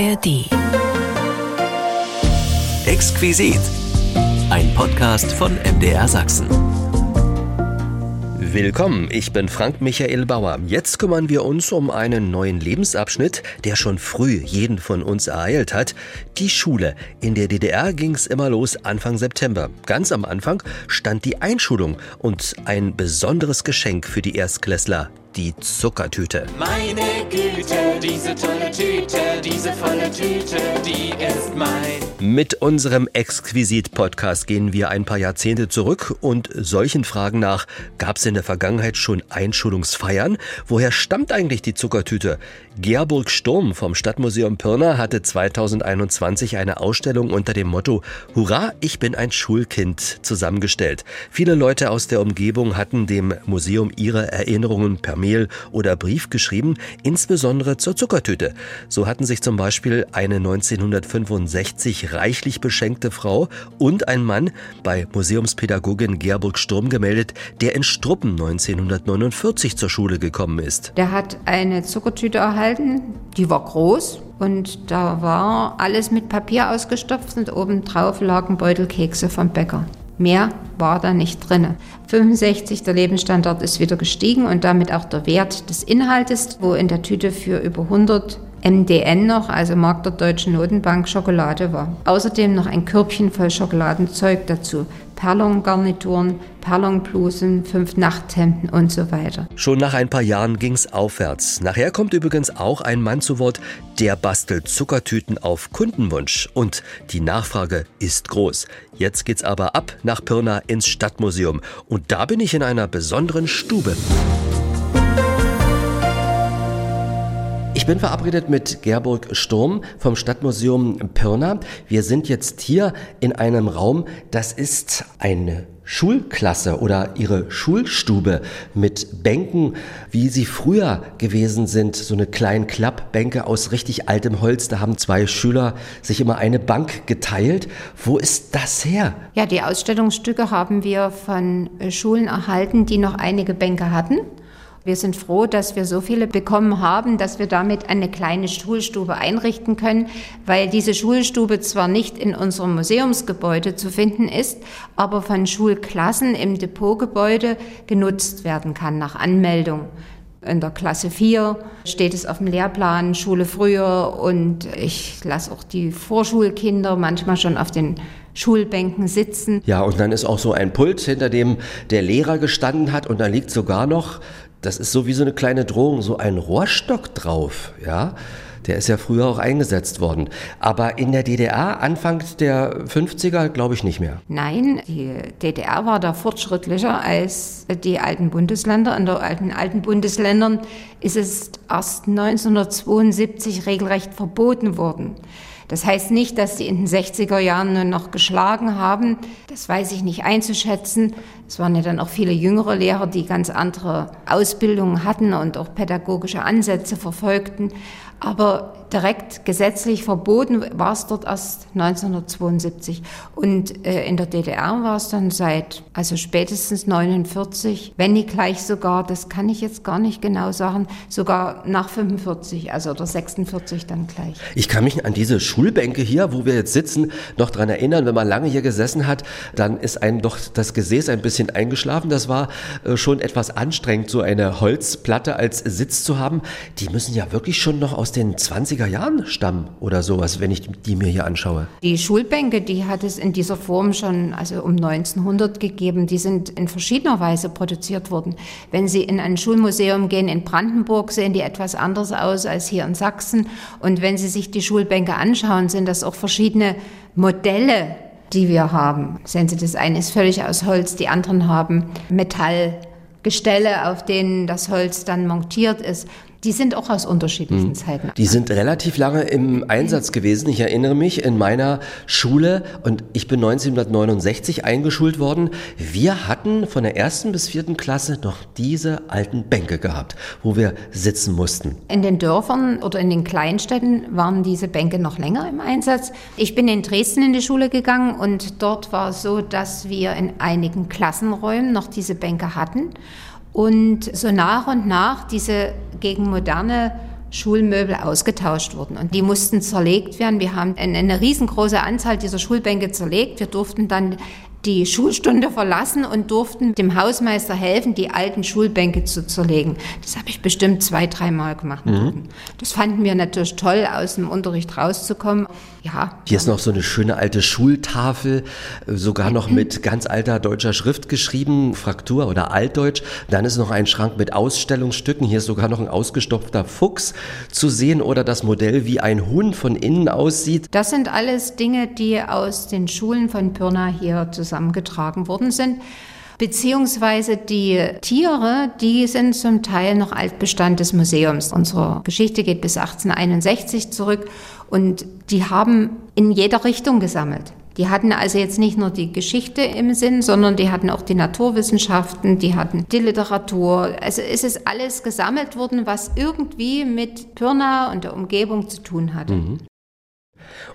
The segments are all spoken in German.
ARD. Exquisit. Ein Podcast von MDR Sachsen. Willkommen, ich bin Frank Michael Bauer. Jetzt kümmern wir uns um einen neuen Lebensabschnitt, der schon früh jeden von uns ereilt hat. Die Schule. In der DDR ging es immer los Anfang September. Ganz am Anfang stand die Einschulung und ein besonderes Geschenk für die Erstklässler, die Zuckertüte. Meine Güte, diese tolle Tüte, diese volle Tüte, die ist mein. Mit unserem Exquisit-Podcast gehen wir ein paar Jahrzehnte zurück und solchen Fragen nach, gab es in der Vergangenheit schon Einschulungsfeiern? Woher stammt eigentlich die Zuckertüte? Gerburg Sturm vom Stadtmuseum Pirna hatte 2021 eine Ausstellung unter dem Motto Hurra, ich bin ein Schulkind zusammengestellt. Viele Leute aus der Umgebung hatten dem Museum ihre Erinnerungen per Mail oder Brief geschrieben, insbesondere zur Zuckertüte. So hatten sich zum Beispiel eine 1965 reichlich beschenkte Frau und ein Mann bei Museumspädagogin Gerburg Sturm gemeldet, der in Struppen 1949 zur Schule gekommen ist. Der hat eine Zuckertüte erhalten, die war groß und da war alles mit Papier ausgestopft und obendrauf lagen Beutelkekse vom Bäcker. Mehr war da nicht drin. 65, der Lebensstandard ist wieder gestiegen und damit auch der Wert des Inhaltes, wo in der Tüte für über 100 MDN noch, also Markt der Deutschen Notenbank, Schokolade war. Außerdem noch ein Körbchen voll Schokoladenzeug dazu. Perlongarnituren, Perlonblusen, fünf Nachthemden und so weiter. Schon nach ein paar Jahren ging's aufwärts. Nachher kommt übrigens auch ein Mann zu Wort, der bastelt Zuckertüten auf Kundenwunsch. Und die Nachfrage ist groß. Jetzt geht's aber ab nach Pirna ins Stadtmuseum. Und da bin ich in einer besonderen Stube. Bin verabredet mit Gerburg Sturm vom Stadtmuseum Pirna. Wir sind jetzt hier in einem Raum, das ist eine Schulklasse oder ihre Schulstube mit Bänken, wie sie früher gewesen sind, so eine kleinen Klappbänke aus richtig altem Holz. Da haben zwei Schüler sich immer eine Bank geteilt. Wo ist das her? Ja, die Ausstellungsstücke haben wir von Schulen erhalten, die noch einige Bänke hatten. Wir sind froh, dass wir so viele bekommen haben, dass wir damit eine kleine Schulstube einrichten können, weil diese Schulstube zwar nicht in unserem Museumsgebäude zu finden ist, aber von Schulklassen im Depotgebäude genutzt werden kann nach Anmeldung. In der Klasse 4 steht es auf dem Lehrplan Schule früher und ich lasse auch die Vorschulkinder manchmal schon auf den Schulbänken sitzen. Ja, und dann ist auch so ein Pult, hinter dem der Lehrer gestanden hat und da liegt sogar noch das ist so wie so eine kleine Drohung, so ein Rohrstock drauf, ja. Der ist ja früher auch eingesetzt worden. Aber in der DDR, Anfang der 50er, glaube ich nicht mehr. Nein, die DDR war da fortschrittlicher als die alten Bundesländer. In den alten, alten Bundesländern ist es erst 1972 regelrecht verboten worden. Das heißt nicht, dass sie in den 60er Jahren nur noch geschlagen haben. Das weiß ich nicht einzuschätzen. Es waren ja dann auch viele jüngere Lehrer, die ganz andere Ausbildungen hatten und auch pädagogische Ansätze verfolgten. Aber direkt gesetzlich verboten war es dort erst 1972. Und äh, in der DDR war es dann seit, also spätestens 49, wenn nicht gleich sogar, das kann ich jetzt gar nicht genau sagen, sogar nach 45, also oder 46 dann gleich. Ich kann mich an diese Schulbänke hier, wo wir jetzt sitzen, noch dran erinnern, wenn man lange hier gesessen hat, dann ist einem doch das Gesäß ein bisschen eingeschlafen. Das war äh, schon etwas anstrengend, so eine Holzplatte als Sitz zu haben. Die müssen ja wirklich schon noch aus den 20er Jahren stammen oder sowas, wenn ich die mir hier anschaue. Die Schulbänke, die hat es in dieser Form schon also um 1900 gegeben. Die sind in verschiedener Weise produziert worden. Wenn Sie in ein Schulmuseum gehen in Brandenburg, sehen die etwas anders aus als hier in Sachsen. Und wenn Sie sich die Schulbänke anschauen, sind das auch verschiedene Modelle, die wir haben. Sehen Sie, das eine ist völlig aus Holz, die anderen haben Metallgestelle, auf denen das Holz dann montiert ist. Die sind auch aus unterschiedlichen mhm. Zeiten. Die sind relativ lange im Einsatz gewesen. Ich erinnere mich in meiner Schule und ich bin 1969 eingeschult worden. Wir hatten von der ersten bis vierten Klasse noch diese alten Bänke gehabt, wo wir sitzen mussten. In den Dörfern oder in den Kleinstädten waren diese Bänke noch länger im Einsatz. Ich bin in Dresden in die Schule gegangen und dort war es so, dass wir in einigen Klassenräumen noch diese Bänke hatten. Und so nach und nach diese gegen moderne Schulmöbel ausgetauscht wurden. Und die mussten zerlegt werden. Wir haben eine, riesengroße Anzahl dieser Schulbänke zerlegt. Wir durften dann die Schulstunde verlassen und durften dem Hausmeister helfen, die alten Schulbänke zu zerlegen. Das habe ich bestimmt zwei, dreimal gemacht. Mhm. Das fanden wir natürlich toll, aus dem Unterricht rauszukommen. Ja. Hier ist noch so eine schöne alte Schultafel, sogar noch mit ganz alter deutscher Schrift geschrieben, Fraktur oder Altdeutsch. Dann ist noch ein Schrank mit Ausstellungsstücken. Hier ist sogar noch ein ausgestopfter Fuchs zu sehen oder das Modell, wie ein Huhn von innen aussieht. Das sind alles Dinge, die aus den Schulen von Pirna hier zusammengetragen worden sind. Beziehungsweise die Tiere, die sind zum Teil noch Altbestand des Museums. Unsere Geschichte geht bis 1861 zurück und die haben in jeder Richtung gesammelt. Die hatten also jetzt nicht nur die Geschichte im Sinn, sondern die hatten auch die Naturwissenschaften, die hatten die Literatur. Also es ist alles gesammelt worden, was irgendwie mit Pirna und der Umgebung zu tun hatte. Mhm.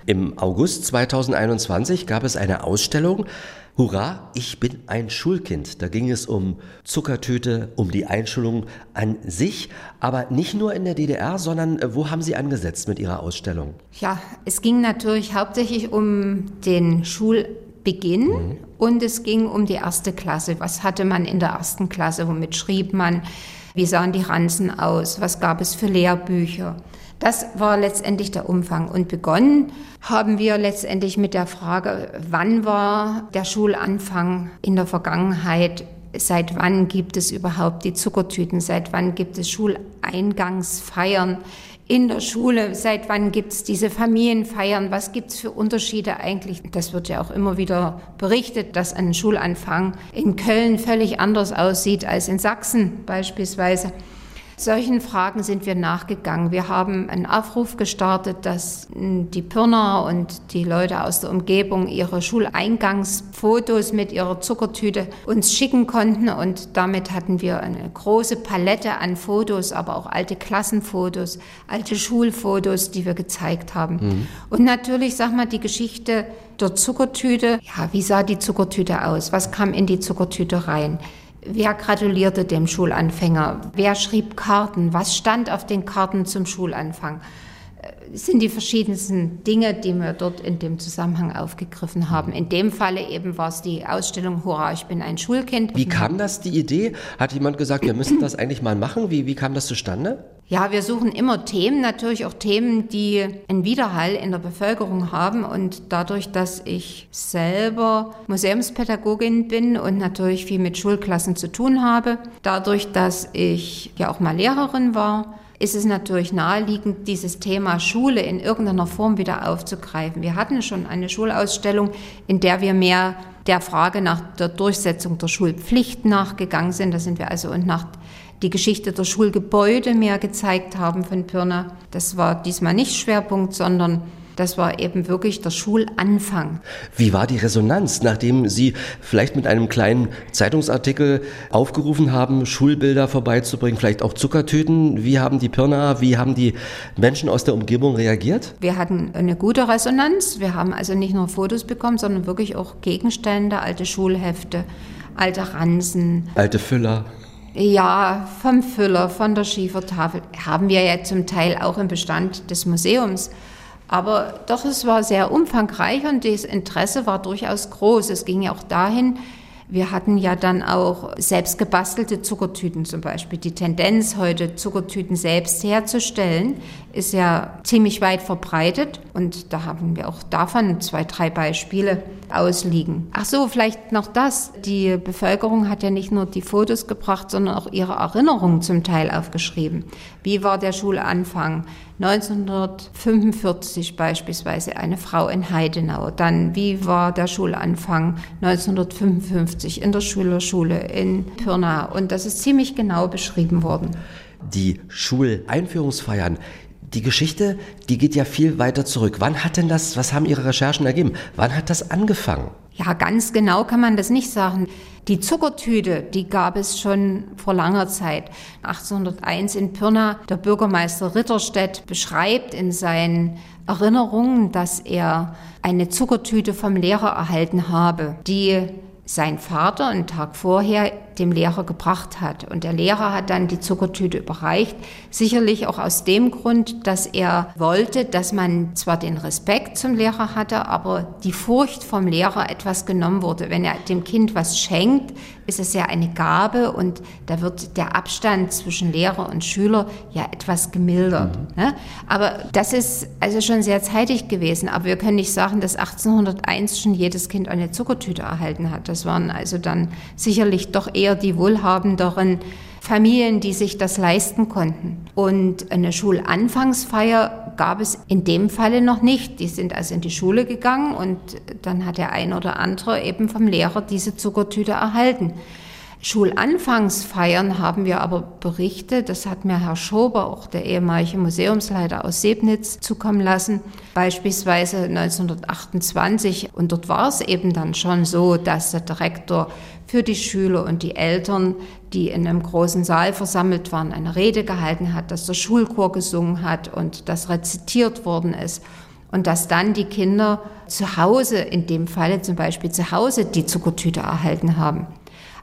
Im August 2021 gab es eine Ausstellung Hurra, ich bin ein Schulkind. Da ging es um Zuckertüte, um die Einschulung an sich, aber nicht nur in der DDR, sondern äh, wo haben Sie angesetzt mit Ihrer Ausstellung? Ja, es ging natürlich hauptsächlich um den Schulbeginn mhm. und es ging um die erste Klasse. Was hatte man in der ersten Klasse? Womit schrieb man? Wie sahen die Ranzen aus? Was gab es für Lehrbücher? Das war letztendlich der Umfang. Und begonnen haben wir letztendlich mit der Frage, wann war der Schulanfang in der Vergangenheit? Seit wann gibt es überhaupt die Zuckertüten? Seit wann gibt es Schuleingangsfeiern in der Schule? Seit wann gibt es diese Familienfeiern? Was gibt es für Unterschiede eigentlich? Das wird ja auch immer wieder berichtet, dass ein Schulanfang in Köln völlig anders aussieht als in Sachsen beispielsweise. Solchen Fragen sind wir nachgegangen. Wir haben einen Aufruf gestartet, dass die Pirner und die Leute aus der Umgebung ihre Schuleingangsfotos mit ihrer Zuckertüte uns schicken konnten. Und damit hatten wir eine große Palette an Fotos, aber auch alte Klassenfotos, alte Schulfotos, die wir gezeigt haben. Mhm. Und natürlich, sag mal, die Geschichte der Zuckertüte. Ja, wie sah die Zuckertüte aus? Was kam in die Zuckertüte rein? Wer gratulierte dem Schulanfänger? Wer schrieb Karten? Was stand auf den Karten zum Schulanfang? Sind die verschiedensten Dinge, die wir dort in dem Zusammenhang aufgegriffen haben. In dem Falle eben war es die Ausstellung Hurra, ich bin ein Schulkind. Wie kam das, die Idee? Hat jemand gesagt, wir müssen das eigentlich mal machen? Wie, wie kam das zustande? Ja, wir suchen immer Themen, natürlich auch Themen, die einen Widerhall in der Bevölkerung haben. Und dadurch, dass ich selber Museumspädagogin bin und natürlich viel mit Schulklassen zu tun habe, dadurch, dass ich ja auch mal Lehrerin war, ist es natürlich naheliegend, dieses Thema Schule in irgendeiner Form wieder aufzugreifen. Wir hatten schon eine Schulausstellung, in der wir mehr der Frage nach der Durchsetzung der Schulpflicht nachgegangen sind. Da sind wir also und nach die Geschichte der Schulgebäude mehr gezeigt haben von Pirna. Das war diesmal nicht Schwerpunkt, sondern das war eben wirklich der Schulanfang. Wie war die Resonanz, nachdem Sie vielleicht mit einem kleinen Zeitungsartikel aufgerufen haben, Schulbilder vorbeizubringen, vielleicht auch Zuckertüten? Wie haben die Pirna, wie haben die Menschen aus der Umgebung reagiert? Wir hatten eine gute Resonanz. Wir haben also nicht nur Fotos bekommen, sondern wirklich auch Gegenstände, alte Schulhefte, alte Ransen. Alte Füller. Ja, vom Füller, von der Schiefertafel haben wir ja zum Teil auch im Bestand des Museums. Aber doch, es war sehr umfangreich und das Interesse war durchaus groß. Es ging ja auch dahin, wir hatten ja dann auch selbst gebastelte Zuckertüten zum Beispiel. Die Tendenz, heute Zuckertüten selbst herzustellen, ist ja ziemlich weit verbreitet. Und da haben wir auch davon zwei, drei Beispiele ausliegen. Ach so, vielleicht noch das. Die Bevölkerung hat ja nicht nur die Fotos gebracht, sondern auch ihre Erinnerungen zum Teil aufgeschrieben. Wie war der Schulanfang? 1945 beispielsweise eine Frau in Heidenau. Dann, wie war der Schulanfang 1955 in der Schülerschule in Pirna? Und das ist ziemlich genau beschrieben worden. Die Schuleinführungsfeiern, die Geschichte, die geht ja viel weiter zurück. Wann hat denn das, was haben Ihre Recherchen ergeben? Wann hat das angefangen? Ja, ganz genau kann man das nicht sagen. Die Zuckertüte, die gab es schon vor langer Zeit. 1801 in Pirna, der Bürgermeister Ritterstedt beschreibt in seinen Erinnerungen, dass er eine Zuckertüte vom Lehrer erhalten habe, die sein Vater einen Tag vorher dem Lehrer gebracht hat. Und der Lehrer hat dann die Zuckertüte überreicht, sicherlich auch aus dem Grund, dass er wollte, dass man zwar den Respekt zum Lehrer hatte, aber die Furcht vom Lehrer etwas genommen wurde. Wenn er dem Kind was schenkt, ist es ja eine Gabe und da wird der Abstand zwischen Lehrer und Schüler ja etwas gemildert. Mhm. Ne? Aber das ist also schon sehr zeitig gewesen. Aber wir können nicht sagen, dass 1801 schon jedes Kind eine Zuckertüte erhalten hat. Das waren also dann sicherlich doch eher die wohlhabenderen Familien, die sich das leisten konnten. Und eine Schulanfangsfeier gab es in dem Falle noch nicht. Die sind also in die Schule gegangen und dann hat der ein oder andere eben vom Lehrer diese Zuckertüte erhalten. Schulanfangsfeiern haben wir aber berichtet, das hat mir Herr Schober, auch der ehemalige Museumsleiter aus Sebnitz, zukommen lassen, beispielsweise 1928. Und dort war es eben dann schon so, dass der Direktor für die Schüler und die Eltern, die in einem großen Saal versammelt waren, eine Rede gehalten hat, dass der Schulchor gesungen hat und das rezitiert worden ist. Und dass dann die Kinder zu Hause, in dem Falle zum Beispiel zu Hause, die Zuckertüte erhalten haben.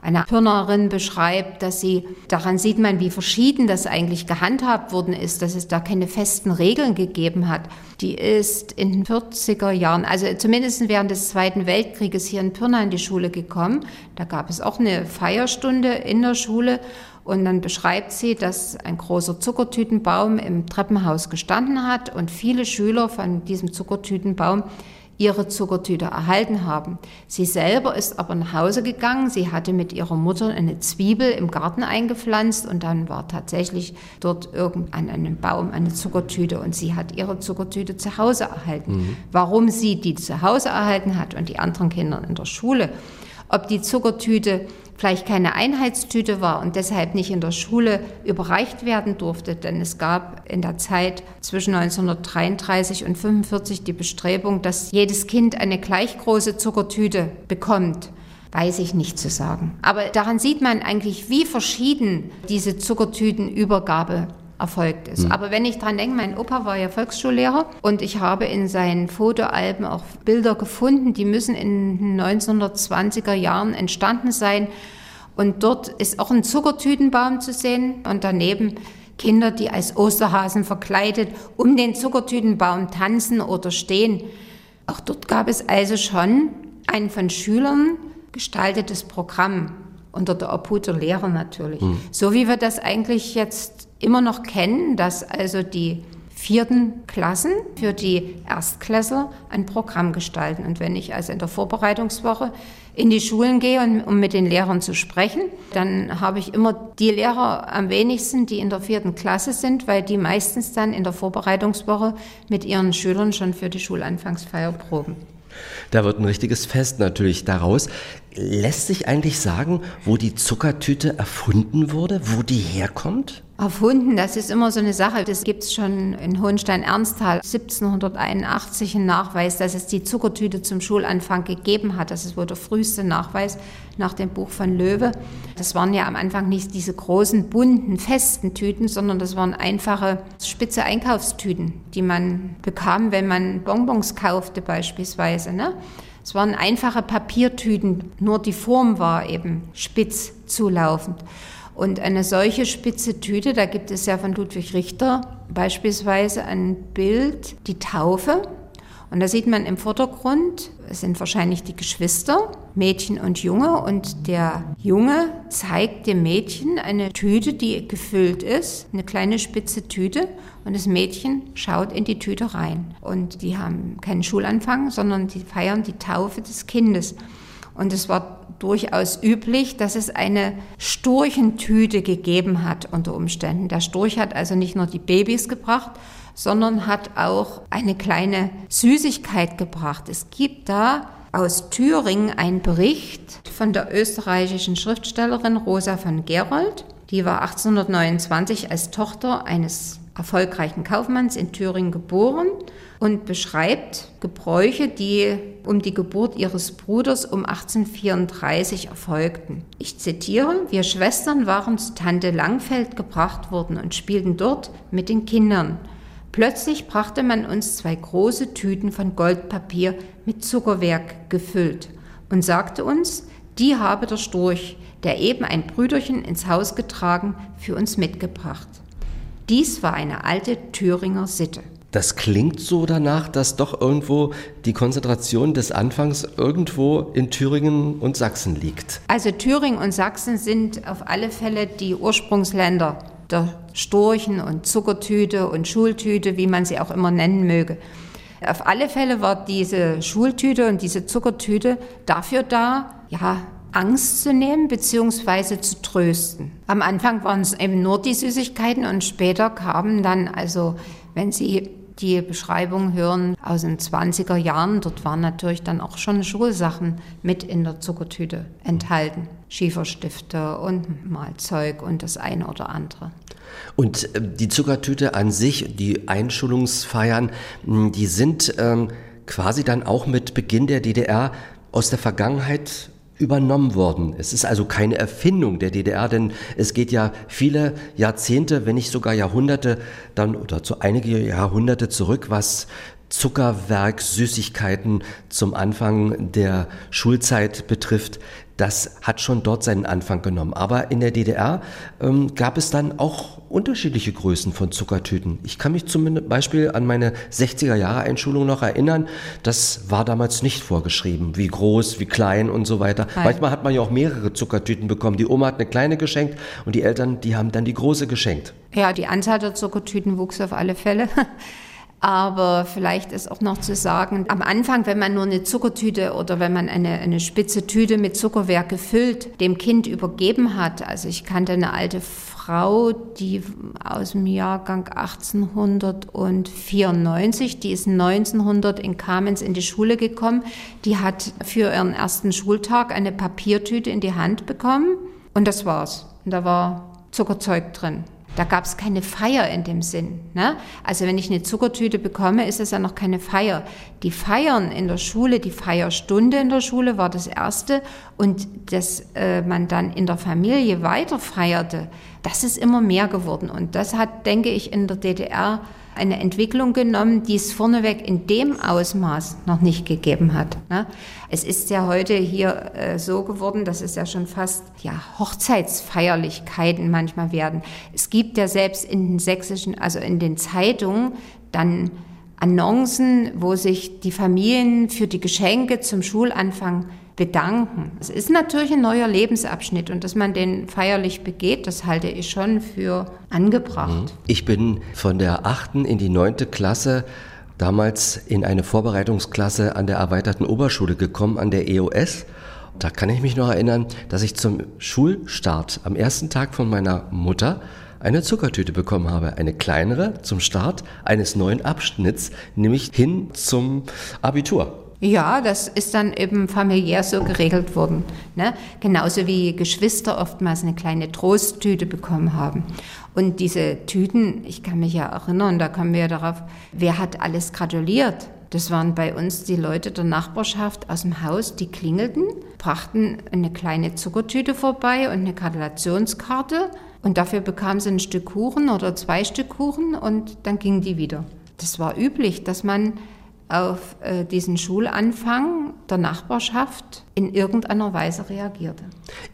Eine Pirnerin beschreibt, dass sie, daran sieht man, wie verschieden das eigentlich gehandhabt worden ist, dass es da keine festen Regeln gegeben hat. Die ist in den 40er Jahren, also zumindest während des Zweiten Weltkrieges hier in Pirna in die Schule gekommen. Da gab es auch eine Feierstunde in der Schule und dann beschreibt sie, dass ein großer Zuckertütenbaum im Treppenhaus gestanden hat und viele Schüler von diesem Zuckertütenbaum ihre Zuckertüte erhalten haben. Sie selber ist aber nach Hause gegangen. Sie hatte mit ihrer Mutter eine Zwiebel im Garten eingepflanzt und dann war tatsächlich dort irgend an einem Baum eine Zuckertüte und sie hat ihre Zuckertüte zu Hause erhalten. Mhm. Warum sie die zu Hause erhalten hat und die anderen Kinder in der Schule, ob die Zuckertüte vielleicht keine Einheitstüte war und deshalb nicht in der Schule überreicht werden durfte, denn es gab in der Zeit zwischen 1933 und 1945 die Bestrebung, dass jedes Kind eine gleich große Zuckertüte bekommt weiß ich nicht zu sagen. Aber daran sieht man eigentlich, wie verschieden diese Zuckertütenübergabe erfolgt ist. Mhm. Aber wenn ich dran denke, mein Opa war ja Volksschullehrer und ich habe in seinen Fotoalben auch Bilder gefunden, die müssen in den 1920er Jahren entstanden sein. Und dort ist auch ein Zuckertütenbaum zu sehen und daneben Kinder, die als Osterhasen verkleidet um den Zuckertütenbaum tanzen oder stehen. Auch dort gab es also schon ein von Schülern gestaltetes Programm unter der Obhut der Lehrer natürlich. Mhm. So wie wir das eigentlich jetzt immer noch kennen, dass also die vierten Klassen für die Erstklässler ein Programm gestalten. Und wenn ich also in der Vorbereitungswoche in die Schulen gehe, um mit den Lehrern zu sprechen, dann habe ich immer die Lehrer am wenigsten, die in der vierten Klasse sind, weil die meistens dann in der Vorbereitungswoche mit ihren Schülern schon für die Schulanfangsfeier proben. Da wird ein richtiges Fest natürlich daraus. Lässt sich eigentlich sagen, wo die Zuckertüte erfunden wurde, wo die herkommt? Erfunden, das ist immer so eine Sache. Das gibt es schon in Hohenstein-Ernsthal 1781 einen Nachweis, dass es die Zuckertüte zum Schulanfang gegeben hat. Das ist wohl der früheste Nachweis nach dem Buch von Löwe. Das waren ja am Anfang nicht diese großen, bunten, festen Tüten, sondern das waren einfache, spitze Einkaufstüten, die man bekam, wenn man Bonbons kaufte beispielsweise. Ne? Es waren einfache Papiertüten, nur die Form war eben spitz zulaufend. Und eine solche spitze Tüte, da gibt es ja von Ludwig Richter beispielsweise ein Bild, die Taufe. Und da sieht man im Vordergrund, es sind wahrscheinlich die Geschwister, Mädchen und Junge. Und der Junge zeigt dem Mädchen eine Tüte, die gefüllt ist, eine kleine spitze Tüte. Und das Mädchen schaut in die Tüte rein. Und die haben keinen Schulanfang, sondern die feiern die Taufe des Kindes. Und es war durchaus üblich, dass es eine Sturchentüte gegeben hat unter Umständen. Der Sturch hat also nicht nur die Babys gebracht, sondern hat auch eine kleine Süßigkeit gebracht. Es gibt da aus Thüringen einen Bericht von der österreichischen Schriftstellerin Rosa von Gerold. Die war 1829 als Tochter eines erfolgreichen Kaufmanns in Thüringen geboren und beschreibt Gebräuche, die um die Geburt ihres Bruders um 1834 erfolgten. Ich zitiere, wir Schwestern waren zu Tante Langfeld gebracht worden und spielten dort mit den Kindern. Plötzlich brachte man uns zwei große Tüten von Goldpapier mit Zuckerwerk gefüllt und sagte uns, die habe der Storch, der eben ein Brüderchen ins Haus getragen, für uns mitgebracht. Dies war eine alte Thüringer Sitte. Das klingt so danach, dass doch irgendwo die Konzentration des Anfangs irgendwo in Thüringen und Sachsen liegt. Also Thüringen und Sachsen sind auf alle Fälle die Ursprungsländer der Storchen und Zuckertüte und Schultüte, wie man sie auch immer nennen möge. Auf alle Fälle war diese Schultüte und diese Zuckertüte dafür da, ja, Angst zu nehmen bzw. zu trösten. Am Anfang waren es eben nur die Süßigkeiten und später kamen dann, also wenn Sie die Beschreibung hören aus den 20er Jahren. Dort waren natürlich dann auch schon Schulsachen mit in der Zuckertüte enthalten. Schieferstifte und Malzeug und das eine oder andere. Und äh, die Zuckertüte an sich, die Einschulungsfeiern, die sind ähm, quasi dann auch mit Beginn der DDR aus der Vergangenheit übernommen worden. Es ist also keine Erfindung der DDR, denn es geht ja viele Jahrzehnte, wenn nicht sogar Jahrhunderte, dann oder zu einige Jahrhunderte zurück, was Zuckerwerk, Süßigkeiten zum Anfang der Schulzeit betrifft. Das hat schon dort seinen Anfang genommen. Aber in der DDR ähm, gab es dann auch unterschiedliche Größen von Zuckertüten. Ich kann mich zum Beispiel an meine 60er Jahre Einschulung noch erinnern. Das war damals nicht vorgeschrieben, wie groß, wie klein und so weiter. Nein. Manchmal hat man ja auch mehrere Zuckertüten bekommen. Die Oma hat eine kleine geschenkt und die Eltern, die haben dann die große geschenkt. Ja, die Anzahl der Zuckertüten wuchs auf alle Fälle. Aber vielleicht ist auch noch zu sagen, am Anfang, wenn man nur eine Zuckertüte oder wenn man eine, eine spitze Tüte mit Zuckerwerk gefüllt dem Kind übergeben hat, also ich kannte eine alte Frau, die aus dem Jahrgang 1894, die ist 1900 in Kamenz in die Schule gekommen, die hat für ihren ersten Schultag eine Papiertüte in die Hand bekommen und das war's. Und da war Zuckerzeug drin. Da gab es keine Feier in dem Sinn. Ne? Also wenn ich eine Zuckertüte bekomme, ist es ja noch keine Feier. Die Feiern in der Schule, die Feierstunde in der Schule war das Erste und dass äh, man dann in der Familie weiter feierte, das ist immer mehr geworden. Und das hat, denke ich, in der DDR eine Entwicklung genommen, die es vorneweg in dem Ausmaß noch nicht gegeben hat. Ne? Es ist ja heute hier äh, so geworden, dass es ja schon fast ja, Hochzeitsfeierlichkeiten manchmal werden. Es gibt ja selbst in den sächsischen, also in den Zeitungen dann Annoncen, wo sich die Familien für die Geschenke zum Schulanfang bedanken. Es ist natürlich ein neuer Lebensabschnitt und dass man den feierlich begeht, das halte ich schon für angebracht. Mhm. Ich bin von der achten in die neunte Klasse damals in eine Vorbereitungsklasse an der erweiterten Oberschule gekommen, an der EOS. Da kann ich mich noch erinnern, dass ich zum Schulstart am ersten Tag von meiner Mutter eine Zuckertüte bekommen habe. Eine kleinere zum Start eines neuen Abschnitts, nämlich hin zum Abitur. Ja, das ist dann eben familiär so geregelt worden. Ne? Genauso wie Geschwister oftmals eine kleine Trosttüte bekommen haben. Und diese Tüten, ich kann mich ja erinnern, da kommen wir ja darauf, wer hat alles gratuliert? Das waren bei uns die Leute der Nachbarschaft aus dem Haus, die klingelten, brachten eine kleine Zuckertüte vorbei und eine Gratulationskarte. Und dafür bekamen sie ein Stück Kuchen oder zwei Stück Kuchen und dann gingen die wieder. Das war üblich, dass man auf äh, diesen Schulanfang der Nachbarschaft in irgendeiner Weise reagierte.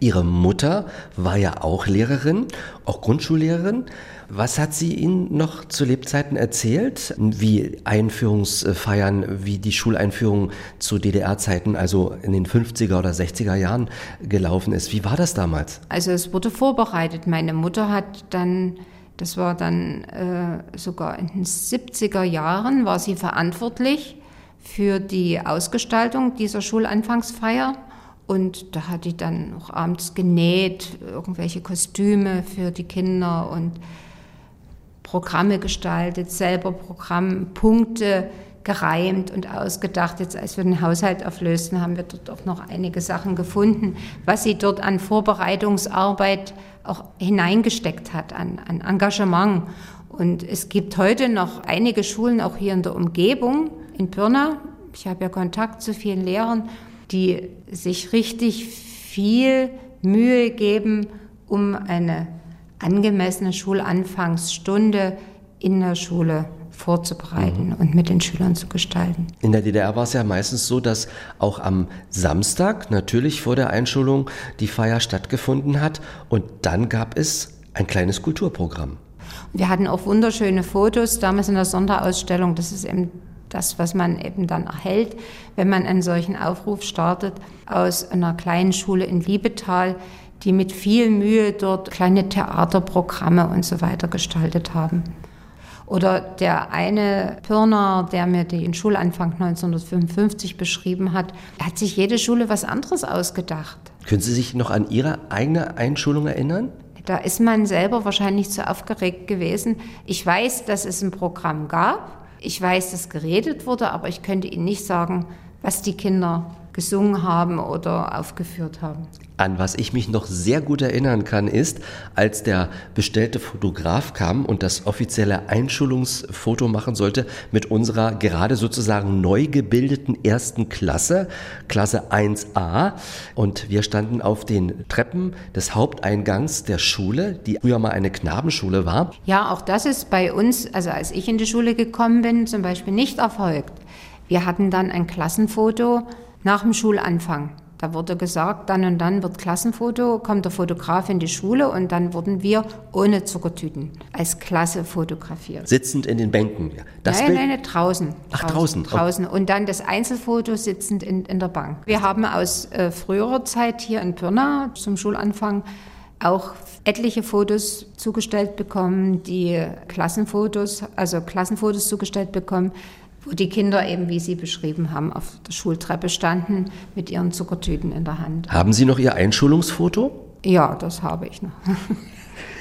Ihre Mutter war ja auch Lehrerin, auch Grundschullehrerin. Was hat sie Ihnen noch zu Lebzeiten erzählt, wie Einführungsfeiern, wie die Schuleinführung zu DDR-Zeiten, also in den 50er oder 60er Jahren gelaufen ist? Wie war das damals? Also es wurde vorbereitet. Meine Mutter hat dann das war dann äh, sogar in den 70er Jahren, war sie verantwortlich für die Ausgestaltung dieser Schulanfangsfeier. Und da hat die dann auch abends genäht, irgendwelche Kostüme für die Kinder und Programme gestaltet, selber Programmpunkte gereimt und ausgedacht. Jetzt, als wir den Haushalt auflösten, haben wir dort auch noch einige Sachen gefunden, was sie dort an Vorbereitungsarbeit auch hineingesteckt hat, an, an Engagement. Und es gibt heute noch einige Schulen, auch hier in der Umgebung, in Pirna. Ich habe ja Kontakt zu vielen Lehrern, die sich richtig viel Mühe geben, um eine angemessene Schulanfangsstunde in der Schule vorzubereiten und mit den Schülern zu gestalten. In der DDR war es ja meistens so, dass auch am Samstag natürlich vor der Einschulung die Feier stattgefunden hat und dann gab es ein kleines Kulturprogramm. Wir hatten auch wunderschöne Fotos damals in der Sonderausstellung. Das ist eben das, was man eben dann erhält, wenn man einen solchen Aufruf startet aus einer kleinen Schule in Liebetal, die mit viel Mühe dort kleine Theaterprogramme und so weiter gestaltet haben. Oder der eine Pirner, der mir den Schulanfang 1955 beschrieben hat, hat sich jede Schule was anderes ausgedacht. Können Sie sich noch an Ihre eigene Einschulung erinnern? Da ist man selber wahrscheinlich zu aufgeregt gewesen. Ich weiß, dass es ein Programm gab. Ich weiß, dass geredet wurde, aber ich könnte Ihnen nicht sagen, was die Kinder gesungen haben oder aufgeführt haben. An was ich mich noch sehr gut erinnern kann, ist, als der bestellte Fotograf kam und das offizielle Einschulungsfoto machen sollte mit unserer gerade sozusagen neu gebildeten ersten Klasse, Klasse 1a. Und wir standen auf den Treppen des Haupteingangs der Schule, die früher mal eine Knabenschule war. Ja, auch das ist bei uns, also als ich in die Schule gekommen bin, zum Beispiel nicht erfolgt. Wir hatten dann ein Klassenfoto nach dem Schulanfang. Da wurde gesagt, dann und dann wird Klassenfoto, kommt der Fotograf in die Schule und dann wurden wir ohne Zuckertüten als Klasse fotografiert. Sitzend in den Bänken. Das nein, nein, nein, draußen. Ach, draußen. Draußen. Und dann das Einzelfoto sitzend in, in der Bank. Wir haben aus äh, früherer Zeit hier in Pirna zum Schulanfang auch etliche Fotos zugestellt bekommen, die Klassenfotos, also Klassenfotos zugestellt bekommen, wo die Kinder eben, wie Sie beschrieben haben, auf der Schultreppe standen mit ihren Zuckertüten in der Hand. Haben Sie noch Ihr Einschulungsfoto? Ja, das habe ich noch.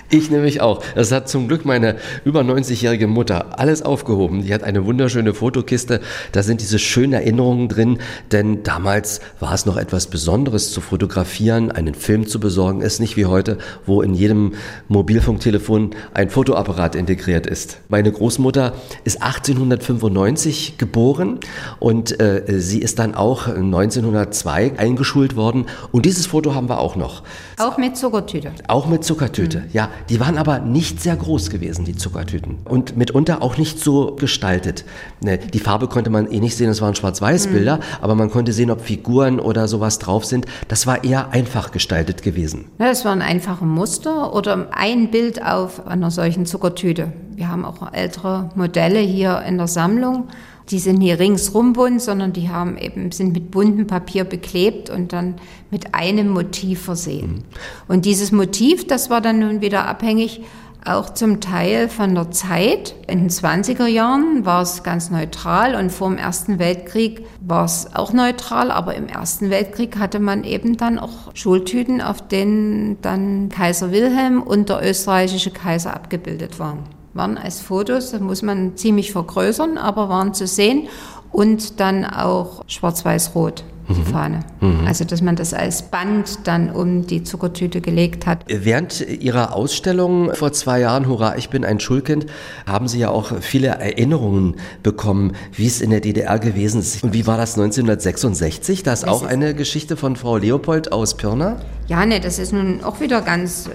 Ich nämlich auch. Das hat zum Glück meine über 90-jährige Mutter alles aufgehoben. Die hat eine wunderschöne Fotokiste. Da sind diese schönen Erinnerungen drin, denn damals war es noch etwas Besonderes zu fotografieren, einen Film zu besorgen, ist nicht wie heute, wo in jedem Mobilfunktelefon ein Fotoapparat integriert ist. Meine Großmutter ist 1895 geboren und äh, sie ist dann auch 1902 eingeschult worden und dieses Foto haben wir auch noch. Auch mit Zuckertüte. Auch mit Zuckertüte, mhm. ja. Die waren aber nicht sehr groß gewesen, die Zuckertüten. Und mitunter auch nicht so gestaltet. Ne, die Farbe konnte man eh nicht sehen, es waren Schwarz-Weiß-Bilder, mhm. aber man konnte sehen, ob Figuren oder sowas drauf sind. Das war eher einfach gestaltet gewesen. Ja, das waren einfache Muster oder ein Bild auf einer solchen Zuckertüte. Wir haben auch ältere Modelle hier in der Sammlung. Die sind nie ringsrum bunt, sondern die haben eben, sind mit buntem Papier beklebt und dann mit einem Motiv versehen. Mhm. Und dieses Motiv, das war dann nun wieder abhängig auch zum Teil von der Zeit. In den 20er Jahren war es ganz neutral und vor dem Ersten Weltkrieg war es auch neutral, aber im Ersten Weltkrieg hatte man eben dann auch Schultüten, auf denen dann Kaiser Wilhelm und der österreichische Kaiser abgebildet waren waren als Fotos, da muss man ziemlich vergrößern, aber waren zu sehen und dann auch schwarz-weiß-rot die mhm. Fahne. Mhm. Also, dass man das als Band dann um die Zuckertüte gelegt hat. Während Ihrer Ausstellung vor zwei Jahren, Hurra, ich bin ein Schulkind, haben Sie ja auch viele Erinnerungen bekommen, wie es in der DDR gewesen ist. Und wie war das 1966? Da ist das auch eine Geschichte von Frau Leopold aus Pirna? Ja, ne, das ist nun auch wieder ganz, äh,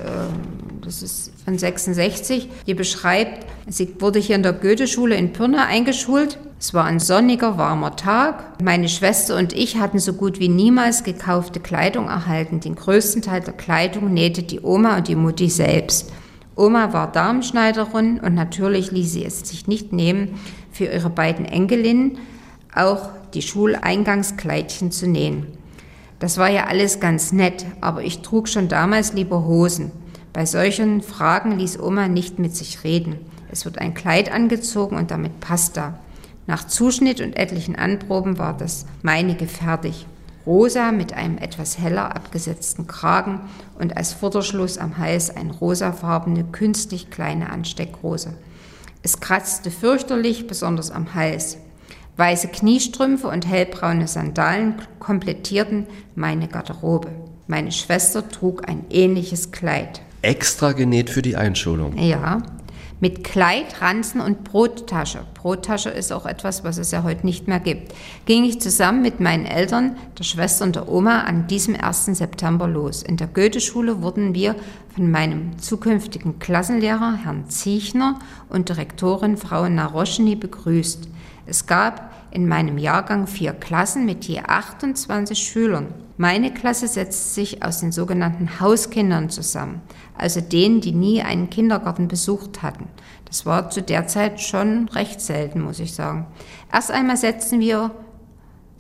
das ist von 66, die beschreibt, sie wurde hier in der Goetheschule in Pirna eingeschult. Es war ein sonniger, warmer Tag. Meine Schwester und ich hatten so gut wie niemals gekaufte Kleidung erhalten. Den größten Teil der Kleidung nähte die Oma und die Mutti selbst. Oma war Darmschneiderin und natürlich ließ sie es sich nicht nehmen, für ihre beiden Enkelinnen auch die Schuleingangskleidchen zu nähen. Das war ja alles ganz nett, aber ich trug schon damals lieber Hosen. Bei solchen Fragen ließ Oma nicht mit sich reden. Es wird ein Kleid angezogen und damit Pasta. Nach Zuschnitt und etlichen Anproben war das meinige fertig. Rosa mit einem etwas heller abgesetzten Kragen und als Vorderschluss am Hals ein rosafarbene, künstlich kleine Ansteckrose. Es kratzte fürchterlich, besonders am Hals. Weiße Kniestrümpfe und hellbraune Sandalen komplettierten meine Garderobe. Meine Schwester trug ein ähnliches Kleid extra genäht für die Einschulung. Ja. mit Kleid, Ranzen und Brottasche. Brottasche ist auch etwas, was es ja heute nicht mehr gibt. Ging ich zusammen mit meinen Eltern, der Schwester und der Oma an diesem 1. September los. In der Goetheschule wurden wir von meinem zukünftigen Klassenlehrer, Herrn Ziechner, und Direktorin Frau Naroschny begrüßt. Es gab in meinem Jahrgang vier Klassen mit je 28 Schülern. Meine Klasse setzt sich aus den sogenannten Hauskindern zusammen, also denen, die nie einen Kindergarten besucht hatten. Das war zu der Zeit schon recht selten, muss ich sagen. Erst einmal setzten wir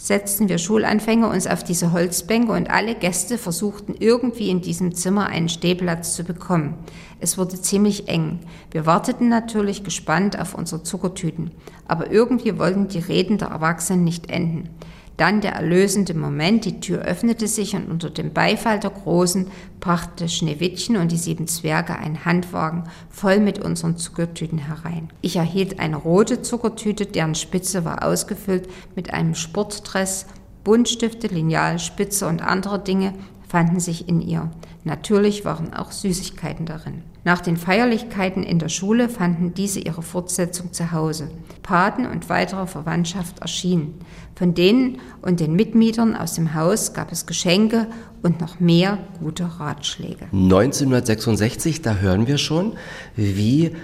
setzten wir Schulanfänger uns auf diese Holzbänke und alle Gäste versuchten irgendwie in diesem Zimmer einen Stehplatz zu bekommen. Es wurde ziemlich eng. Wir warteten natürlich gespannt auf unsere Zuckertüten, aber irgendwie wollten die Reden der Erwachsenen nicht enden. Dann der erlösende Moment, die Tür öffnete sich und unter dem Beifall der Großen brachte Schneewittchen und die sieben Zwerge einen Handwagen voll mit unseren Zuckertüten herein. Ich erhielt eine rote Zuckertüte, deren Spitze war ausgefüllt mit einem Sportdress, Buntstifte, Lineal, Spitze und andere Dinge fanden sich in ihr. Natürlich waren auch Süßigkeiten darin. Nach den Feierlichkeiten in der Schule fanden diese ihre Fortsetzung zu Hause. Paten und weitere Verwandtschaft erschienen. Von denen und den Mitmietern aus dem Haus gab es Geschenke und noch mehr gute Ratschläge. 1966, da hören wir schon, wie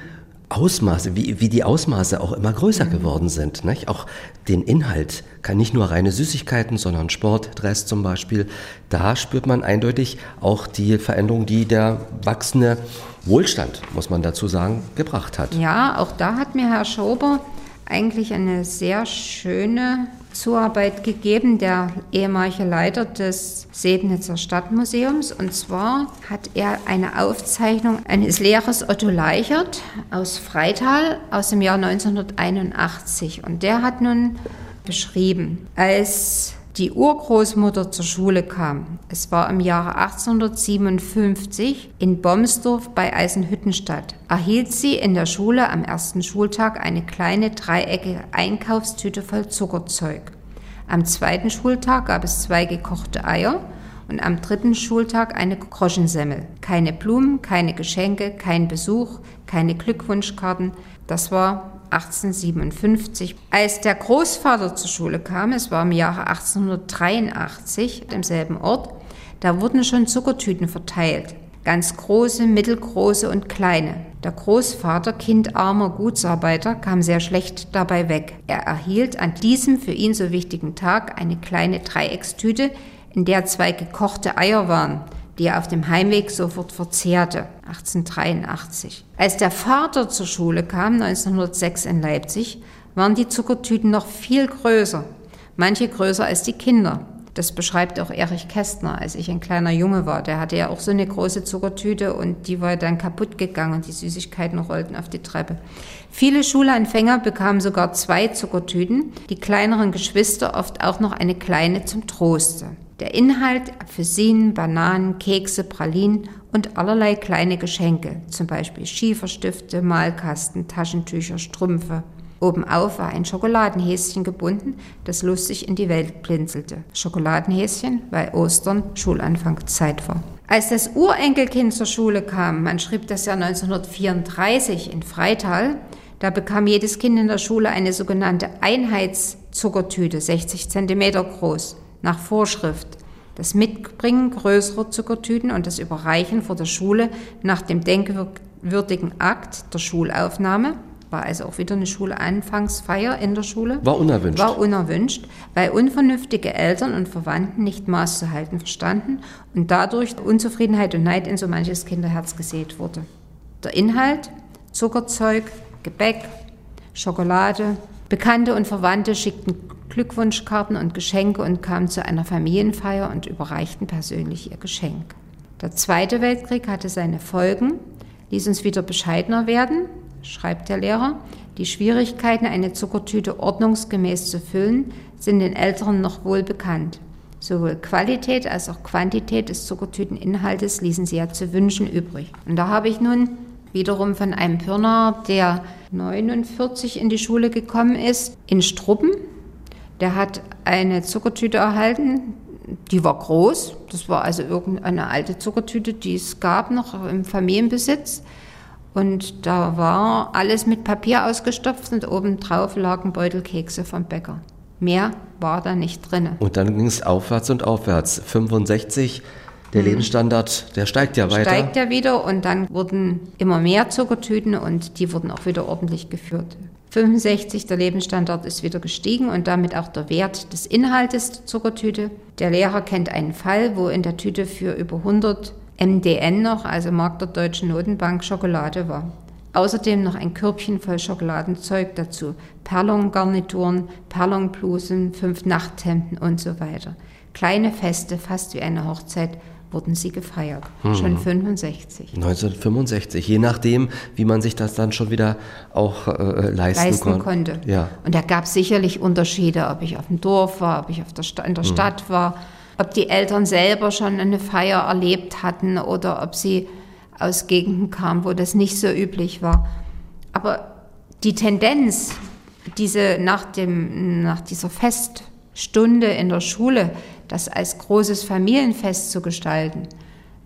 Ausmaße, wie, wie die Ausmaße auch immer größer mhm. geworden sind. Nicht? Auch den Inhalt kann nicht nur reine Süßigkeiten, sondern Sport, Dress zum Beispiel. Da spürt man eindeutig auch die Veränderung, die der wachsende Wohlstand, muss man dazu sagen, gebracht hat. Ja, auch da hat mir Herr Schober eigentlich eine sehr schöne Zuarbeit gegeben, der ehemalige Leiter des Sebnitzer Stadtmuseums. Und zwar hat er eine Aufzeichnung eines Lehrers Otto Leichert aus Freital aus dem Jahr 1981. Und der hat nun beschrieben, als die Urgroßmutter zur Schule kam. Es war im Jahre 1857 in Bomsdorf bei Eisenhüttenstadt. Erhielt sie in der Schule am ersten Schultag eine kleine dreieckige Einkaufstüte voll Zuckerzeug. Am zweiten Schultag gab es zwei gekochte Eier und am dritten Schultag eine Groschensemmel. Keine Blumen, keine Geschenke, kein Besuch, keine Glückwunschkarten. Das war 1857. Als der Großvater zur Schule kam, es war im Jahre 1883 im selben Ort, da wurden schon Zuckertüten verteilt. Ganz große, mittelgroße und kleine. Der Großvater, kindarmer Gutsarbeiter, kam sehr schlecht dabei weg. Er erhielt an diesem für ihn so wichtigen Tag eine kleine Dreieckstüte, in der zwei gekochte Eier waren die er auf dem Heimweg sofort verzehrte, 1883. Als der Vater zur Schule kam, 1906 in Leipzig, waren die Zuckertüten noch viel größer, manche größer als die Kinder. Das beschreibt auch Erich Kästner, als ich ein kleiner Junge war. Der hatte ja auch so eine große Zuckertüte und die war dann kaputt gegangen und die Süßigkeiten rollten auf die Treppe. Viele Schulanfänger bekamen sogar zwei Zuckertüten, die kleineren Geschwister oft auch noch eine kleine zum Troste. Der Inhalt Apfelsinen, Bananen, Kekse, Pralinen und allerlei kleine Geschenke, zum Beispiel Schieferstifte, Malkasten, Taschentücher, Strümpfe. Obenauf war ein Schokoladenhäschen gebunden, das lustig in die Welt blinzelte. Schokoladenhäschen, weil Ostern Schulanfangszeit war. Als das Urenkelkind zur Schule kam, man schrieb das Jahr 1934 in Freital, da bekam jedes Kind in der Schule eine sogenannte Einheitszuckertüte, 60 Zentimeter groß nach Vorschrift. Das Mitbringen größerer Zuckertüten und das Überreichen vor der Schule nach dem denkwürdigen Akt der Schulaufnahme war also auch wieder eine Schulanfangsfeier in der Schule. War unerwünscht. War unerwünscht, weil unvernünftige Eltern und Verwandten nicht Maß zu halten verstanden und dadurch Unzufriedenheit und Neid in so manches Kinderherz gesät wurde. Der Inhalt, Zuckerzeug, Gebäck, Schokolade, Bekannte und Verwandte schickten Glückwunschkarten und Geschenke und kamen zu einer Familienfeier und überreichten persönlich ihr Geschenk. Der Zweite Weltkrieg hatte seine Folgen, ließ uns wieder bescheidener werden, schreibt der Lehrer. Die Schwierigkeiten, eine Zuckertüte ordnungsgemäß zu füllen, sind den Älteren noch wohl bekannt. Sowohl Qualität als auch Quantität des Zuckertüteninhaltes ließen sie ja zu wünschen übrig. Und da habe ich nun wiederum von einem Pirner, der 49 in die Schule gekommen ist, in Struppen. Der hat eine Zuckertüte erhalten, die war groß. Das war also irgendeine alte Zuckertüte, die es gab noch im Familienbesitz. Und da war alles mit Papier ausgestopft und obendrauf lagen Beutelkekse vom Bäcker. Mehr war da nicht drin. Und dann ging es aufwärts und aufwärts. 65, der Lebensstandard, der steigt ja weiter. Steigt ja wieder und dann wurden immer mehr Zuckertüten und die wurden auch wieder ordentlich geführt. 65, der Lebensstandard ist wieder gestiegen und damit auch der Wert des Inhaltes der Zuckertüte. Der Lehrer kennt einen Fall, wo in der Tüte für über 100 MDN noch, also Mark der Deutschen Notenbank, Schokolade war. Außerdem noch ein Körbchen voll Schokoladenzeug dazu. Perlongarnituren, Perlonblusen, fünf Nachthemden und so weiter. Kleine Feste, fast wie eine Hochzeit, wurden sie gefeiert. Schon 65. 1965, je nachdem, wie man sich das dann schon wieder auch äh, leisten, leisten kon- konnte. Ja. Und da gab es sicherlich Unterschiede, ob ich auf dem Dorf war, ob ich auf der in der Mhm. Stadt war, ob die Eltern selber schon eine Feier erlebt hatten oder ob sie aus Gegenden kamen, wo das nicht so üblich war. Aber die Tendenz, diese nach, dem, nach dieser Feststunde in der Schule, das als großes Familienfest zu gestalten,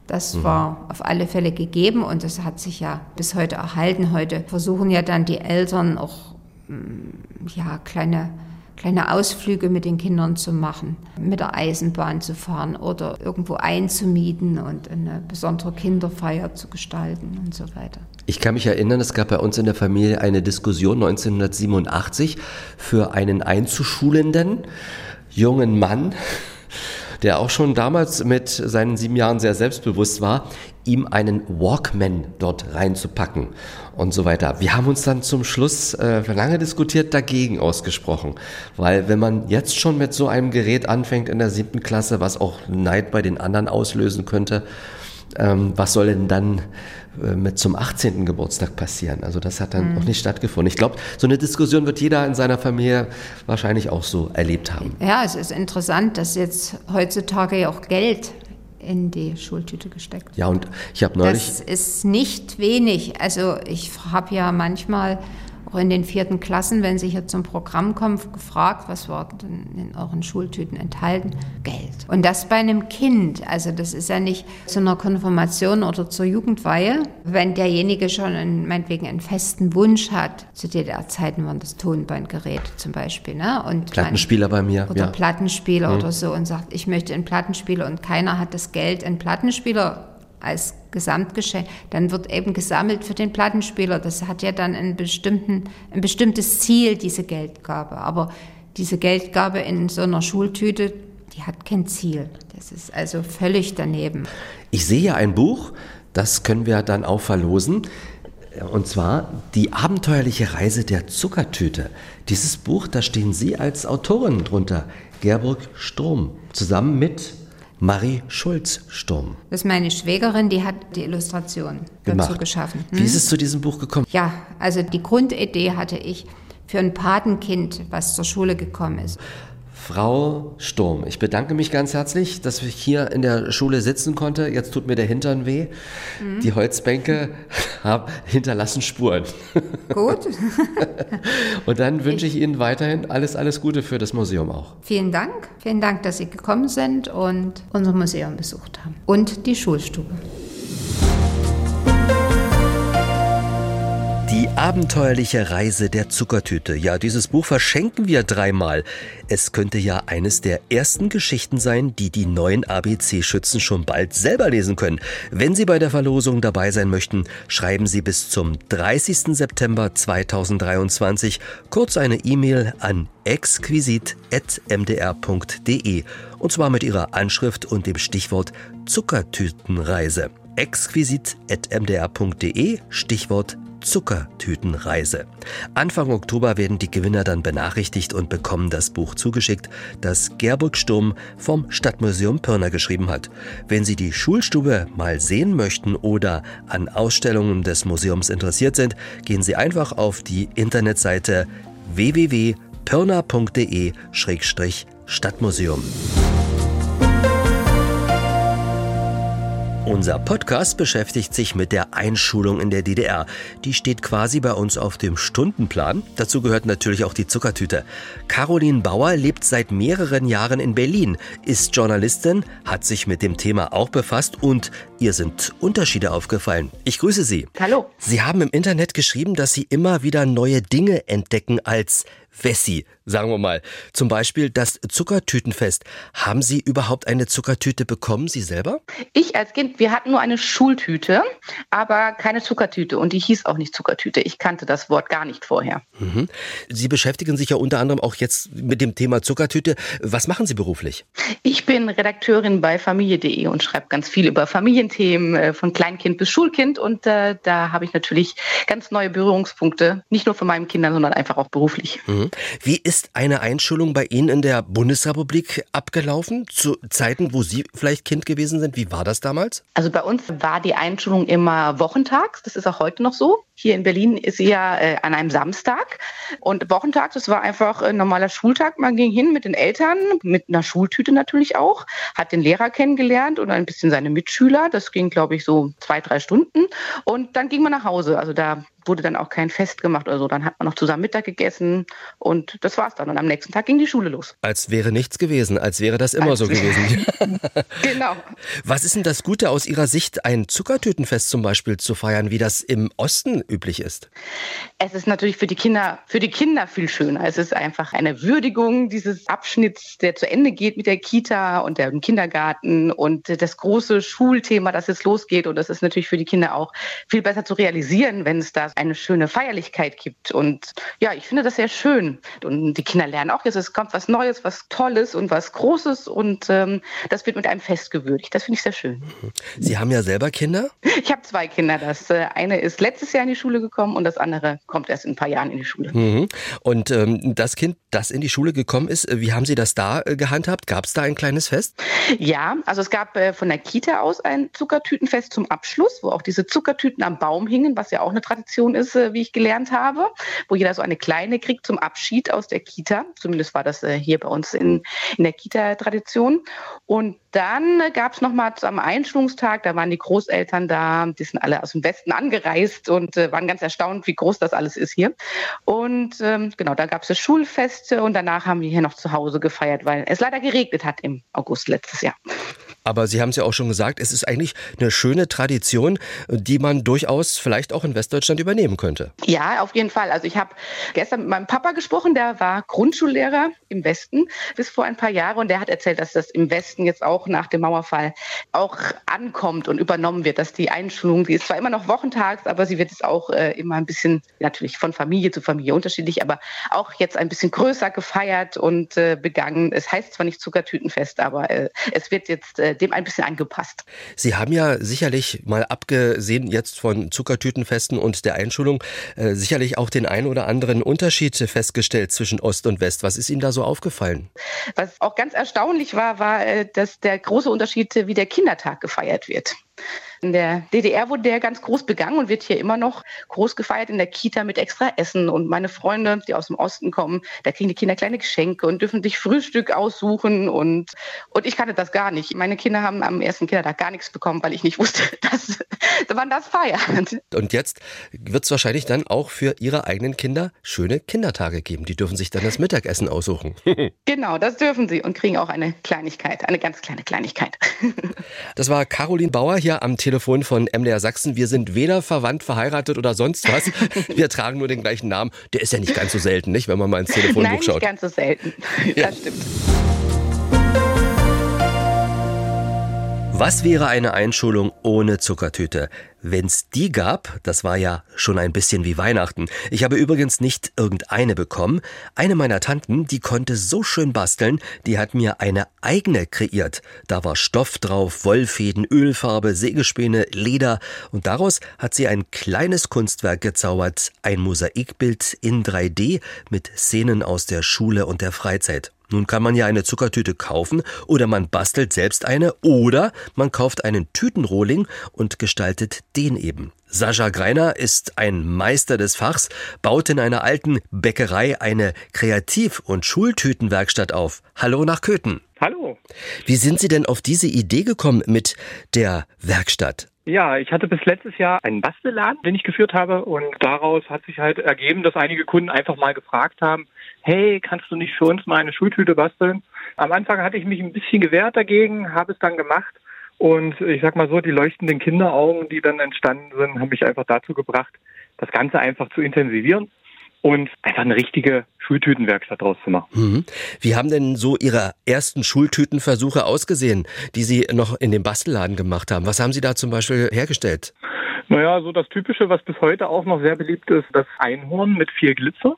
das Mhm. war auf alle Fälle gegeben und das hat sich ja bis heute erhalten. Heute versuchen ja dann die Eltern auch mm, ja, kleine, kleine Ausflüge mit den Kindern zu machen, mit der Eisenbahn zu fahren oder irgendwo einzumieten und eine besondere Kinderfeier zu gestalten und so weiter. Ich kann mich erinnern, es gab bei uns in der Familie eine Diskussion 1987 für einen einzuschulenden jungen Mann, der auch schon damals mit seinen sieben Jahren sehr selbstbewusst war, ihm einen Walkman dort reinzupacken und so weiter. Wir haben uns dann zum Schluss äh, lange diskutiert dagegen ausgesprochen, weil wenn man jetzt schon mit so einem Gerät anfängt in der siebten Klasse, was auch Neid bei den anderen auslösen könnte, ähm, was soll denn dann mit zum 18. Geburtstag passieren? Also das hat dann noch nicht stattgefunden. Ich glaube, so eine Diskussion wird jeder in seiner Familie wahrscheinlich auch so erlebt haben. Ja, es ist interessant, dass jetzt heutzutage ja auch Geld in die Schultüte gesteckt Ja, und ich habe neulich, Das ist nicht wenig. Also ich habe ja manchmal auch in den vierten Klassen, wenn sie hier zum Programm kommen, gefragt, was war denn in euren Schultüten enthalten? Geld. Und das bei einem Kind. Also das ist ja nicht zu einer Konfirmation oder zur Jugendweihe. Wenn derjenige schon einen, meinetwegen einen festen Wunsch hat, zu DDR-Zeiten waren das Tonbandgerät zum Beispiel. Ne? Und man- Plattenspieler bei mir, oder ja. Mhm. Plattenspieler oder so und sagt, ich möchte einen Plattenspieler und keiner hat das Geld, einen Plattenspieler als Gesamtgeschenk, dann wird eben gesammelt für den Plattenspieler. Das hat ja dann einen bestimmten, ein bestimmtes Ziel, diese Geldgabe. Aber diese Geldgabe in so einer Schultüte, die hat kein Ziel. Das ist also völlig daneben. Ich sehe hier ein Buch, das können wir dann auch verlosen. Und zwar Die abenteuerliche Reise der Zuckertüte. Dieses Buch, da stehen Sie als Autorin drunter. Gerburg Sturm. Zusammen mit Marie Schulz-Sturm Das ist meine Schwägerin, die hat die Illustration dazu gemacht. geschaffen. Wie ist es zu diesem Buch gekommen? Ja, also die Grundidee hatte ich für ein Patenkind, was zur Schule gekommen ist. Frau Sturm, ich bedanke mich ganz herzlich, dass ich hier in der Schule sitzen konnte. Jetzt tut mir der Hintern weh. Die Holzbänke haben, hinterlassen Spuren. Gut, Und dann wünsche ich Ihnen weiterhin alles, alles Gute für das Museum auch. vielen Dank. Vielen Dank, dass Sie gekommen sind und unser Museum besucht haben. Und die Schulstube. Abenteuerliche Reise der Zuckertüte. Ja, dieses Buch verschenken wir dreimal. Es könnte ja eines der ersten Geschichten sein, die die neuen ABC-Schützen schon bald selber lesen können. Wenn Sie bei der Verlosung dabei sein möchten, schreiben Sie bis zum 30. September 2023 kurz eine E-Mail an exquisit.mdr.de und zwar mit Ihrer Anschrift und dem Stichwort Zuckertütenreise. exquisit.mdr.de Stichwort Zuckertütenreise. Anfang Oktober werden die Gewinner dann benachrichtigt und bekommen das Buch zugeschickt, das Gerburg Sturm vom Stadtmuseum Pirna geschrieben hat. Wenn Sie die Schulstube mal sehen möchten oder an Ausstellungen des Museums interessiert sind, gehen Sie einfach auf die Internetseite www.pirna.de-stadtmuseum. Unser Podcast beschäftigt sich mit der Einschulung in der DDR. Die steht quasi bei uns auf dem Stundenplan. Dazu gehört natürlich auch die Zuckertüte. Caroline Bauer lebt seit mehreren Jahren in Berlin, ist Journalistin, hat sich mit dem Thema auch befasst und Ihr sind Unterschiede aufgefallen. Ich grüße Sie. Hallo. Sie haben im Internet geschrieben, dass Sie immer wieder neue Dinge entdecken als Wessi, sagen wir mal. Zum Beispiel das Zuckertütenfest. Haben Sie überhaupt eine Zuckertüte bekommen, Sie selber? Ich als Kind, wir hatten nur eine Schultüte, aber keine Zuckertüte und die hieß auch nicht Zuckertüte. Ich kannte das Wort gar nicht vorher. Mhm. Sie beschäftigen sich ja unter anderem auch jetzt mit dem Thema Zuckertüte. Was machen Sie beruflich? Ich bin Redakteurin bei familie.de und schreibe ganz viel über Familienthemen äh, von Kleinkind bis Schulkind und äh, da habe ich natürlich ganz neue Berührungspunkte, nicht nur von meinen Kindern, sondern einfach auch beruflich. Mhm. Wie ist eine Einschulung bei Ihnen in der Bundesrepublik abgelaufen? Zu Zeiten, wo Sie vielleicht Kind gewesen sind? Wie war das damals? Also bei uns war die Einschulung immer wochentags. Das ist auch heute noch so. Hier in Berlin ist sie ja äh, an einem Samstag. Und wochentags, das war einfach ein normaler Schultag. Man ging hin mit den Eltern, mit einer Schultüte natürlich auch, hat den Lehrer kennengelernt und ein bisschen seine Mitschüler. Das ging, glaube ich, so zwei, drei Stunden. Und dann ging man nach Hause. Also da wurde dann auch kein Fest gemacht oder so. Dann hat man noch zusammen Mittag gegessen und das war's dann. Und am nächsten Tag ging die Schule los. Als wäre nichts gewesen, als wäre das immer als so gewesen. genau. Was ist denn das Gute aus Ihrer Sicht, ein Zuckertütenfest zum Beispiel zu feiern, wie das im Osten üblich ist? Es ist natürlich für die Kinder, für die Kinder viel schöner. Es ist einfach eine Würdigung dieses Abschnitts, der zu Ende geht mit der Kita und dem Kindergarten und das große Schulthema, das jetzt losgeht. Und das ist natürlich für die Kinder auch viel besser zu realisieren, wenn es da eine schöne Feierlichkeit gibt. Und ja, ich finde das sehr schön. Und die Kinder lernen auch jetzt, es kommt was Neues, was Tolles und was Großes und ähm, das wird mit einem Fest gewürdigt. Das finde ich sehr schön. Sie haben ja selber Kinder? Ich habe zwei Kinder. Das äh, eine ist letztes Jahr in die Schule gekommen und das andere kommt erst in ein paar Jahren in die Schule. Mhm. Und ähm, das Kind, das in die Schule gekommen ist, äh, wie haben Sie das da äh, gehandhabt? Gab es da ein kleines Fest? Ja, also es gab äh, von der Kita aus ein Zuckertütenfest zum Abschluss, wo auch diese Zuckertüten am Baum hingen, was ja auch eine Tradition ist, äh, wie ich gelernt habe, wo jeder so eine kleine kriegt zum Abschied aus der Kita. Zumindest war das äh, hier bei uns in, in der Kita-Tradition. Und dann gab es nochmal am Einschulungstag, da waren die Großeltern da, die sind alle aus dem Westen angereist und äh, waren ganz erstaunt, wie groß das alles ist hier. Und ähm, genau, da gab es das Schulfest und danach haben wir hier noch zu Hause gefeiert, weil es leider geregnet hat im August letztes Jahr. Aber Sie haben es ja auch schon gesagt, es ist eigentlich eine schöne Tradition, die man durchaus vielleicht auch in Westdeutschland übernehmen könnte. Ja, auf jeden Fall. Also ich habe gestern mit meinem Papa gesprochen, der war Grundschullehrer im Westen bis vor ein paar Jahren und der hat erzählt, dass das im Westen jetzt auch nach dem Mauerfall auch ankommt und übernommen wird, dass die Einschulung, die ist zwar immer noch wochentags, aber sie wird jetzt auch äh, immer ein bisschen, natürlich von Familie zu Familie unterschiedlich, aber auch jetzt ein bisschen größer gefeiert und äh, begangen. Es heißt zwar nicht Zuckertütenfest, aber äh, es wird jetzt äh, dem ein bisschen angepasst. Sie haben ja sicherlich mal abgesehen jetzt von Zuckertütenfesten und der Einschulung äh, sicherlich auch den ein oder anderen Unterschied festgestellt zwischen Ost und West. Was ist Ihnen da so aufgefallen? Was auch ganz erstaunlich war, war, äh, dass der große Unterschied, wie der Kindertag gefeiert wird. In der DDR wurde der ganz groß begangen und wird hier immer noch groß gefeiert in der Kita mit extra Essen. Und meine Freunde, die aus dem Osten kommen, da kriegen die Kinder kleine Geschenke und dürfen sich Frühstück aussuchen. Und, und ich kannte das gar nicht. Meine Kinder haben am ersten Kindertag gar nichts bekommen, weil ich nicht wusste, dass man das feiert. Und jetzt wird es wahrscheinlich dann auch für Ihre eigenen Kinder schöne Kindertage geben. Die dürfen sich dann das Mittagessen aussuchen. genau, das dürfen sie und kriegen auch eine Kleinigkeit, eine ganz kleine Kleinigkeit. das war Caroline Bauer hier am Telefon Telefon von MDR Sachsen. Wir sind weder verwandt, verheiratet oder sonst was. Wir tragen nur den gleichen Namen. Der ist ja nicht ganz so selten, nicht, wenn man mal ins Telefonbuch Nein, schaut. Nicht ganz so selten. Ja. Das stimmt. Was wäre eine Einschulung ohne Zuckertüte? Wenn's die gab, das war ja schon ein bisschen wie Weihnachten. Ich habe übrigens nicht irgendeine bekommen. Eine meiner Tanten, die konnte so schön basteln, die hat mir eine eigene kreiert. Da war Stoff drauf, Wollfäden, Ölfarbe, Sägespäne, Leder und daraus hat sie ein kleines Kunstwerk gezaubert, ein Mosaikbild in 3D mit Szenen aus der Schule und der Freizeit. Nun kann man ja eine Zuckertüte kaufen oder man bastelt selbst eine oder man kauft einen Tütenrohling und gestaltet den eben. Sascha Greiner ist ein Meister des Fachs, baut in einer alten Bäckerei eine Kreativ- und Schultütenwerkstatt auf. Hallo nach Köthen. Hallo. Wie sind Sie denn auf diese Idee gekommen mit der Werkstatt? Ja, ich hatte bis letztes Jahr einen Bastelladen, den ich geführt habe und daraus hat sich halt ergeben, dass einige Kunden einfach mal gefragt haben, hey, kannst du nicht für uns mal eine Schultüte basteln? Am Anfang hatte ich mich ein bisschen gewehrt dagegen, habe es dann gemacht Und ich sag mal so, die leuchtenden Kinderaugen, die dann entstanden sind, haben mich einfach dazu gebracht, das Ganze einfach zu intensivieren und einfach eine richtige Schultütenwerkstatt draus zu machen. Mhm. Wie haben denn so Ihre ersten Schultütenversuche ausgesehen, die Sie noch in dem Bastelladen gemacht haben? Was haben Sie da zum Beispiel hergestellt? Naja, so das Typische, was bis heute auch noch sehr beliebt ist, das Einhorn mit viel Glitzer.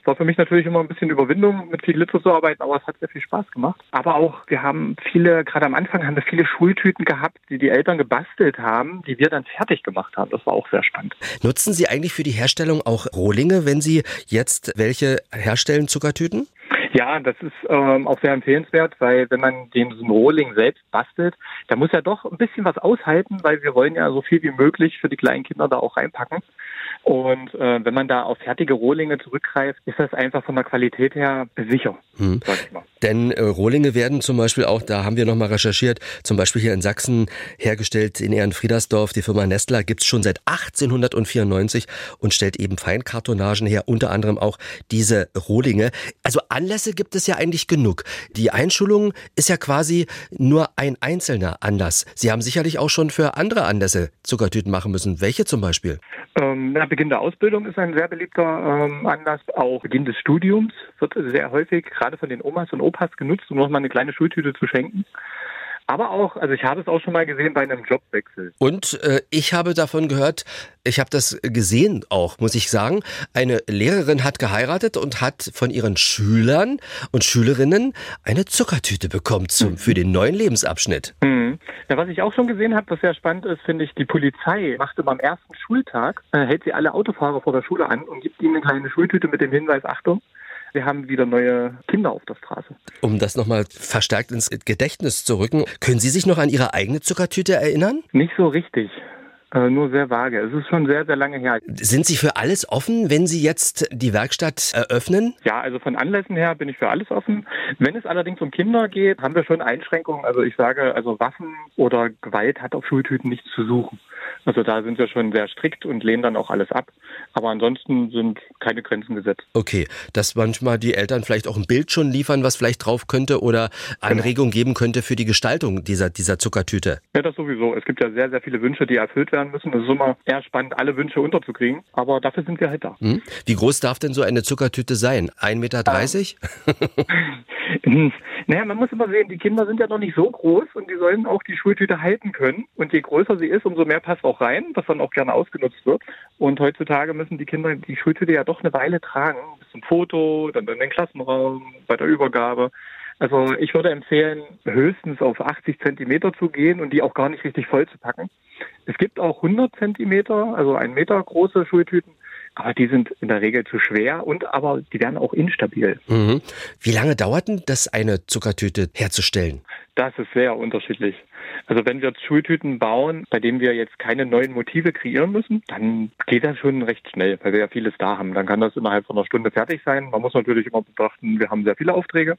Es war für mich natürlich immer ein bisschen Überwindung, mit viel Glitzer zu arbeiten, aber es hat sehr viel Spaß gemacht. Aber auch, wir haben viele, gerade am Anfang haben wir viele Schultüten gehabt, die die Eltern gebastelt haben, die wir dann fertig gemacht haben. Das war auch sehr spannend. Nutzen Sie eigentlich für die Herstellung auch Rohlinge, wenn Sie jetzt welche herstellen, Zuckertüten? Ja, das ist ähm, auch sehr empfehlenswert, weil wenn man den Rohling selbst bastelt, da muss er doch ein bisschen was aushalten, weil wir wollen ja so viel wie möglich für die kleinen Kinder da auch reinpacken. Und äh, wenn man da auf fertige Rohlinge zurückgreift, ist das einfach von der Qualität her sicher, Hm. sag ich mal. Denn äh, Rohlinge werden zum Beispiel auch, da haben wir nochmal recherchiert, zum Beispiel hier in Sachsen hergestellt in Ehrenfriedersdorf. Die Firma Nestler gibt's schon seit 1894 und stellt eben Feinkartonagen her, unter anderem auch diese Rohlinge. Also Anlässe gibt es ja eigentlich genug. Die Einschulung ist ja quasi nur ein einzelner Anlass. Sie haben sicherlich auch schon für andere Anlässe Zuckertüten machen müssen. Welche zum Beispiel? Ähm, na, Beginn der Ausbildung ist ein sehr beliebter ähm, Anlass. Auch Beginn des Studiums wird sehr häufig gerade von den Omas und Opas genutzt, um nochmal eine kleine Schultüte zu schenken. Aber auch, also ich habe es auch schon mal gesehen bei einem Jobwechsel. Und äh, ich habe davon gehört, ich habe das gesehen auch, muss ich sagen. Eine Lehrerin hat geheiratet und hat von ihren Schülern und Schülerinnen eine Zuckertüte bekommen zum, für den neuen Lebensabschnitt. Mhm. Ja, was ich auch schon gesehen habe, was sehr spannend ist, finde ich, die Polizei macht immer am ersten Schultag, äh, hält sie alle Autofahrer vor der Schule an und gibt ihnen eine kleine Schultüte mit dem Hinweis, Achtung, wir haben wieder neue Kinder auf der Straße. Um das nochmal verstärkt ins Gedächtnis zu rücken, können Sie sich noch an Ihre eigene Zuckertüte erinnern? Nicht so richtig, nur sehr vage. Es ist schon sehr, sehr lange her. Sind Sie für alles offen, wenn Sie jetzt die Werkstatt eröffnen? Ja, also von Anlässen her bin ich für alles offen. Wenn es allerdings um Kinder geht, haben wir schon Einschränkungen. Also ich sage, also Waffen oder Gewalt hat auf Schultüten nichts zu suchen. Also da sind wir schon sehr strikt und lehnen dann auch alles ab. Aber ansonsten sind keine Grenzen gesetzt. Okay, dass manchmal die Eltern vielleicht auch ein Bild schon liefern, was vielleicht drauf könnte oder Anregung geben könnte für die Gestaltung dieser, dieser Zuckertüte. Ja, das sowieso. Es gibt ja sehr, sehr viele Wünsche, die erfüllt werden müssen. Es ist immer eher spannend, alle Wünsche unterzukriegen. Aber dafür sind wir halt da. Hm? Wie groß darf denn so eine Zuckertüte sein? 1,30 Meter? Naja, man muss immer sehen, die Kinder sind ja noch nicht so groß und die sollen auch die Schultüte halten können. Und je größer sie ist, umso mehr passt auch rein, was dann auch gerne ausgenutzt wird. Und heutzutage müssen die Kinder die Schultüte ja doch eine Weile tragen. Bis zum Foto, dann in den Klassenraum, bei der Übergabe. Also ich würde empfehlen, höchstens auf 80 Zentimeter zu gehen und die auch gar nicht richtig voll zu packen. Es gibt auch 100 Zentimeter, also ein Meter große Schultüten, aber die sind in der Regel zu schwer und aber die werden auch instabil. Mhm. Wie lange dauert denn das, eine Zuckertüte herzustellen? Das ist sehr unterschiedlich. Also wenn wir Schultüten bauen, bei denen wir jetzt keine neuen Motive kreieren müssen, dann geht das schon recht schnell, weil wir ja vieles da haben. Dann kann das innerhalb von einer Stunde fertig sein. Man muss natürlich immer betrachten, wir haben sehr viele Aufträge.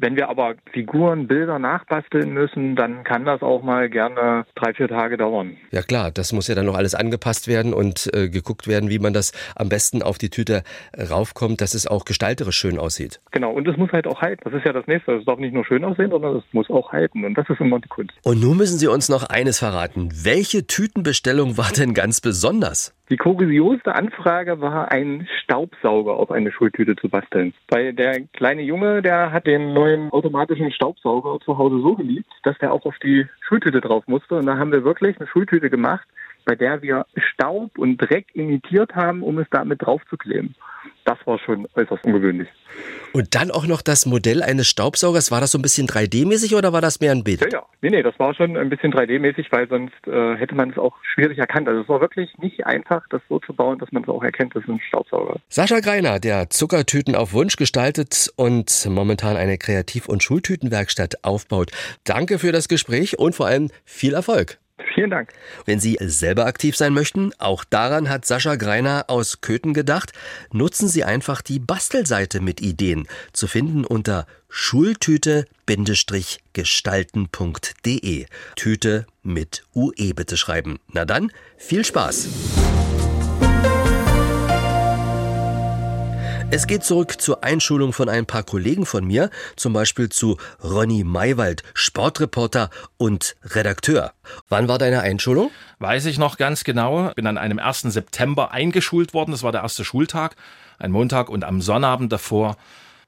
Wenn wir aber Figuren, Bilder nachbasteln müssen, dann kann das auch mal gerne drei, vier Tage dauern. Ja klar, das muss ja dann noch alles angepasst werden und äh, geguckt werden, wie man das am besten auf die Tüte raufkommt, dass es auch gestalterisch schön aussieht. Genau, und es muss halt auch halten. Das ist ja das Nächste. Es darf nicht nur schön aussehen, sondern es muss auch halten. Und das ist immer die Kunst. Und nun müssen Sie uns noch eines verraten. Welche Tütenbestellung war denn ganz besonders? Die kurioseste Anfrage war, einen Staubsauger auf eine Schultüte zu basteln. Weil der kleine Junge, der hat den neuen automatischen Staubsauger zu Hause so geliebt, dass der auch auf die Schultüte drauf musste. Und da haben wir wirklich eine Schultüte gemacht, bei der wir Staub und Dreck imitiert haben, um es damit draufzukleben. Das war schon äußerst ungewöhnlich. Und dann auch noch das Modell eines Staubsaugers. War das so ein bisschen 3D-mäßig oder war das mehr ein Bild? Ja, ja. Nee, nee, das war schon ein bisschen 3D-mäßig, weil sonst äh, hätte man es auch schwierig erkannt. Also es war wirklich nicht einfach, das so zu bauen, dass man es auch erkennt, dass es ein Staubsauger ist. Sascha Greiner, der Zuckertüten auf Wunsch gestaltet und momentan eine Kreativ- und Schultütenwerkstatt aufbaut. Danke für das Gespräch und vor allem viel Erfolg. Vielen Dank. Wenn Sie selber aktiv sein möchten, auch daran hat Sascha Greiner aus Köthen gedacht, nutzen Sie einfach die Bastelseite mit Ideen, zu finden unter schultüte-gestalten.de. Tüte mit UE bitte schreiben. Na dann, viel Spaß! Es geht zurück zur Einschulung von ein paar Kollegen von mir, zum Beispiel zu Ronny Maywald, Sportreporter und Redakteur. Wann war deine Einschulung? Weiß ich noch ganz genau. Bin an einem 1. September eingeschult worden. Das war der erste Schultag, ein Montag. Und am Sonnabend davor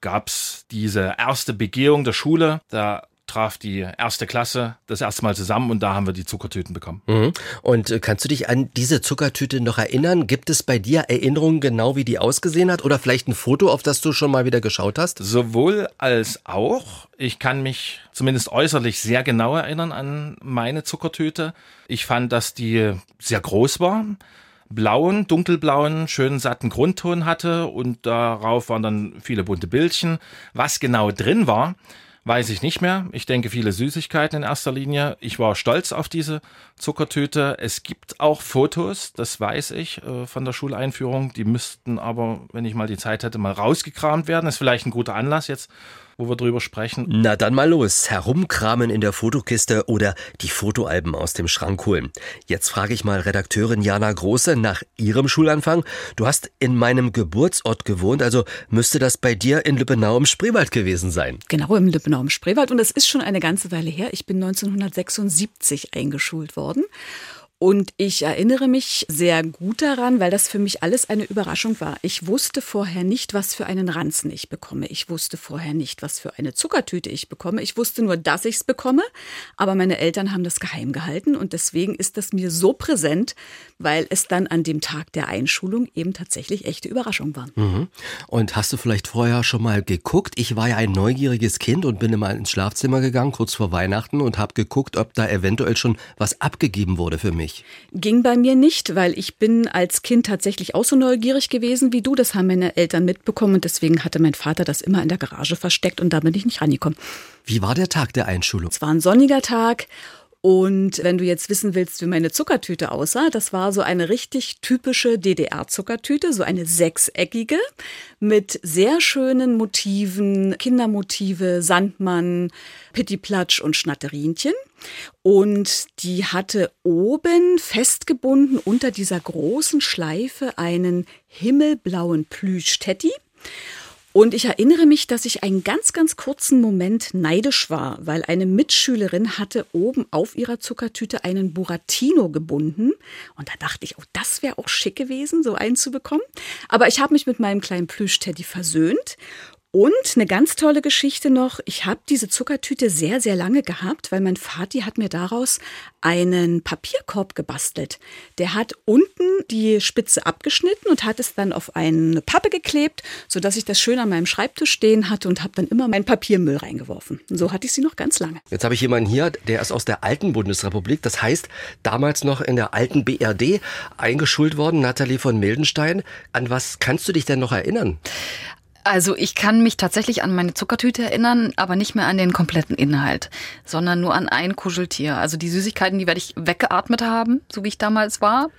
gab's diese erste Begehung der Schule. Da traf die erste Klasse das erste Mal zusammen und da haben wir die Zuckertüten bekommen. Mhm. Und äh, kannst du dich an diese Zuckertüte noch erinnern? Gibt es bei dir Erinnerungen genau, wie die ausgesehen hat? Oder vielleicht ein Foto, auf das du schon mal wieder geschaut hast? Sowohl als auch. Ich kann mich zumindest äußerlich sehr genau erinnern an meine Zuckertüte. Ich fand, dass die sehr groß war blauen, dunkelblauen, schönen satten Grundton hatte und darauf waren dann viele bunte Bildchen. Was genau drin war, weiß ich nicht mehr. Ich denke viele Süßigkeiten in erster Linie. Ich war stolz auf diese Zuckertüte. Es gibt auch Fotos, das weiß ich, äh, von der Schuleinführung. Die müssten aber, wenn ich mal die Zeit hätte, mal rausgekramt werden. ist vielleicht ein guter Anlass jetzt, wo wir drüber sprechen. Na dann mal los, herumkramen in der Fotokiste oder die Fotoalben aus dem Schrank holen. Jetzt frage ich mal Redakteurin Jana Große nach ihrem Schulanfang. Du hast in meinem Geburtsort gewohnt, also müsste das bei dir in Lübbenau im Spreewald gewesen sein. Genau, im Lübbenau im Spreewald. Und das ist schon eine ganze Weile her. Ich bin 1976 eingeschult worden. Und ich erinnere mich sehr gut daran, weil das für mich alles eine Überraschung war. Ich wusste vorher nicht, was für einen Ranzen ich bekomme. Ich wusste vorher nicht, was für eine Zuckertüte ich bekomme. Ich wusste nur, dass ich es bekomme. Aber meine Eltern haben das geheim gehalten. Und deswegen ist das mir so präsent, weil es dann an dem Tag der Einschulung eben tatsächlich echte Überraschungen waren. Mhm. Und hast du vielleicht vorher schon mal geguckt? Ich war ja ein neugieriges Kind und bin immer ins Schlafzimmer gegangen, kurz vor Weihnachten, und habe geguckt, ob da eventuell schon was abgegeben wurde für mich nicht? Ging bei mir nicht, weil ich bin als Kind tatsächlich auch so neugierig gewesen wie du. Das haben meine Eltern mitbekommen und deswegen hatte mein Vater das immer in der Garage versteckt und da bin ich nicht rangekommen. Wie war der Tag der Einschulung? Es war ein sonniger Tag und wenn du jetzt wissen willst, wie meine Zuckertüte aussah, das war so eine richtig typische DDR-Zuckertüte, so eine sechseckige mit sehr schönen Motiven, Kindermotive, Sandmann, Pittiplatsch und Schnatterinchen. Und die hatte oben festgebunden unter dieser großen Schleife einen himmelblauen Plüsch-Teddy. Und ich erinnere mich, dass ich einen ganz, ganz kurzen Moment neidisch war, weil eine Mitschülerin hatte oben auf ihrer Zuckertüte einen Buratino gebunden. Und da dachte ich, oh, das wäre auch schick gewesen, so einen zu bekommen. Aber ich habe mich mit meinem kleinen Plüsch-Teddy versöhnt und eine ganz tolle Geschichte noch. Ich habe diese Zuckertüte sehr, sehr lange gehabt, weil mein Vati hat mir daraus einen Papierkorb gebastelt. Der hat unten die Spitze abgeschnitten und hat es dann auf eine Pappe geklebt, sodass ich das schön an meinem Schreibtisch stehen hatte und habe dann immer meinen Papiermüll reingeworfen. Und so hatte ich sie noch ganz lange. Jetzt habe ich jemanden hier, der ist aus der alten Bundesrepublik. Das heißt, damals noch in der alten BRD eingeschult worden, Nathalie von Mildenstein. An was kannst du dich denn noch erinnern? Also ich kann mich tatsächlich an meine Zuckertüte erinnern, aber nicht mehr an den kompletten Inhalt, sondern nur an ein Kuscheltier. Also die Süßigkeiten, die werde ich weggeatmet haben, so wie ich damals war.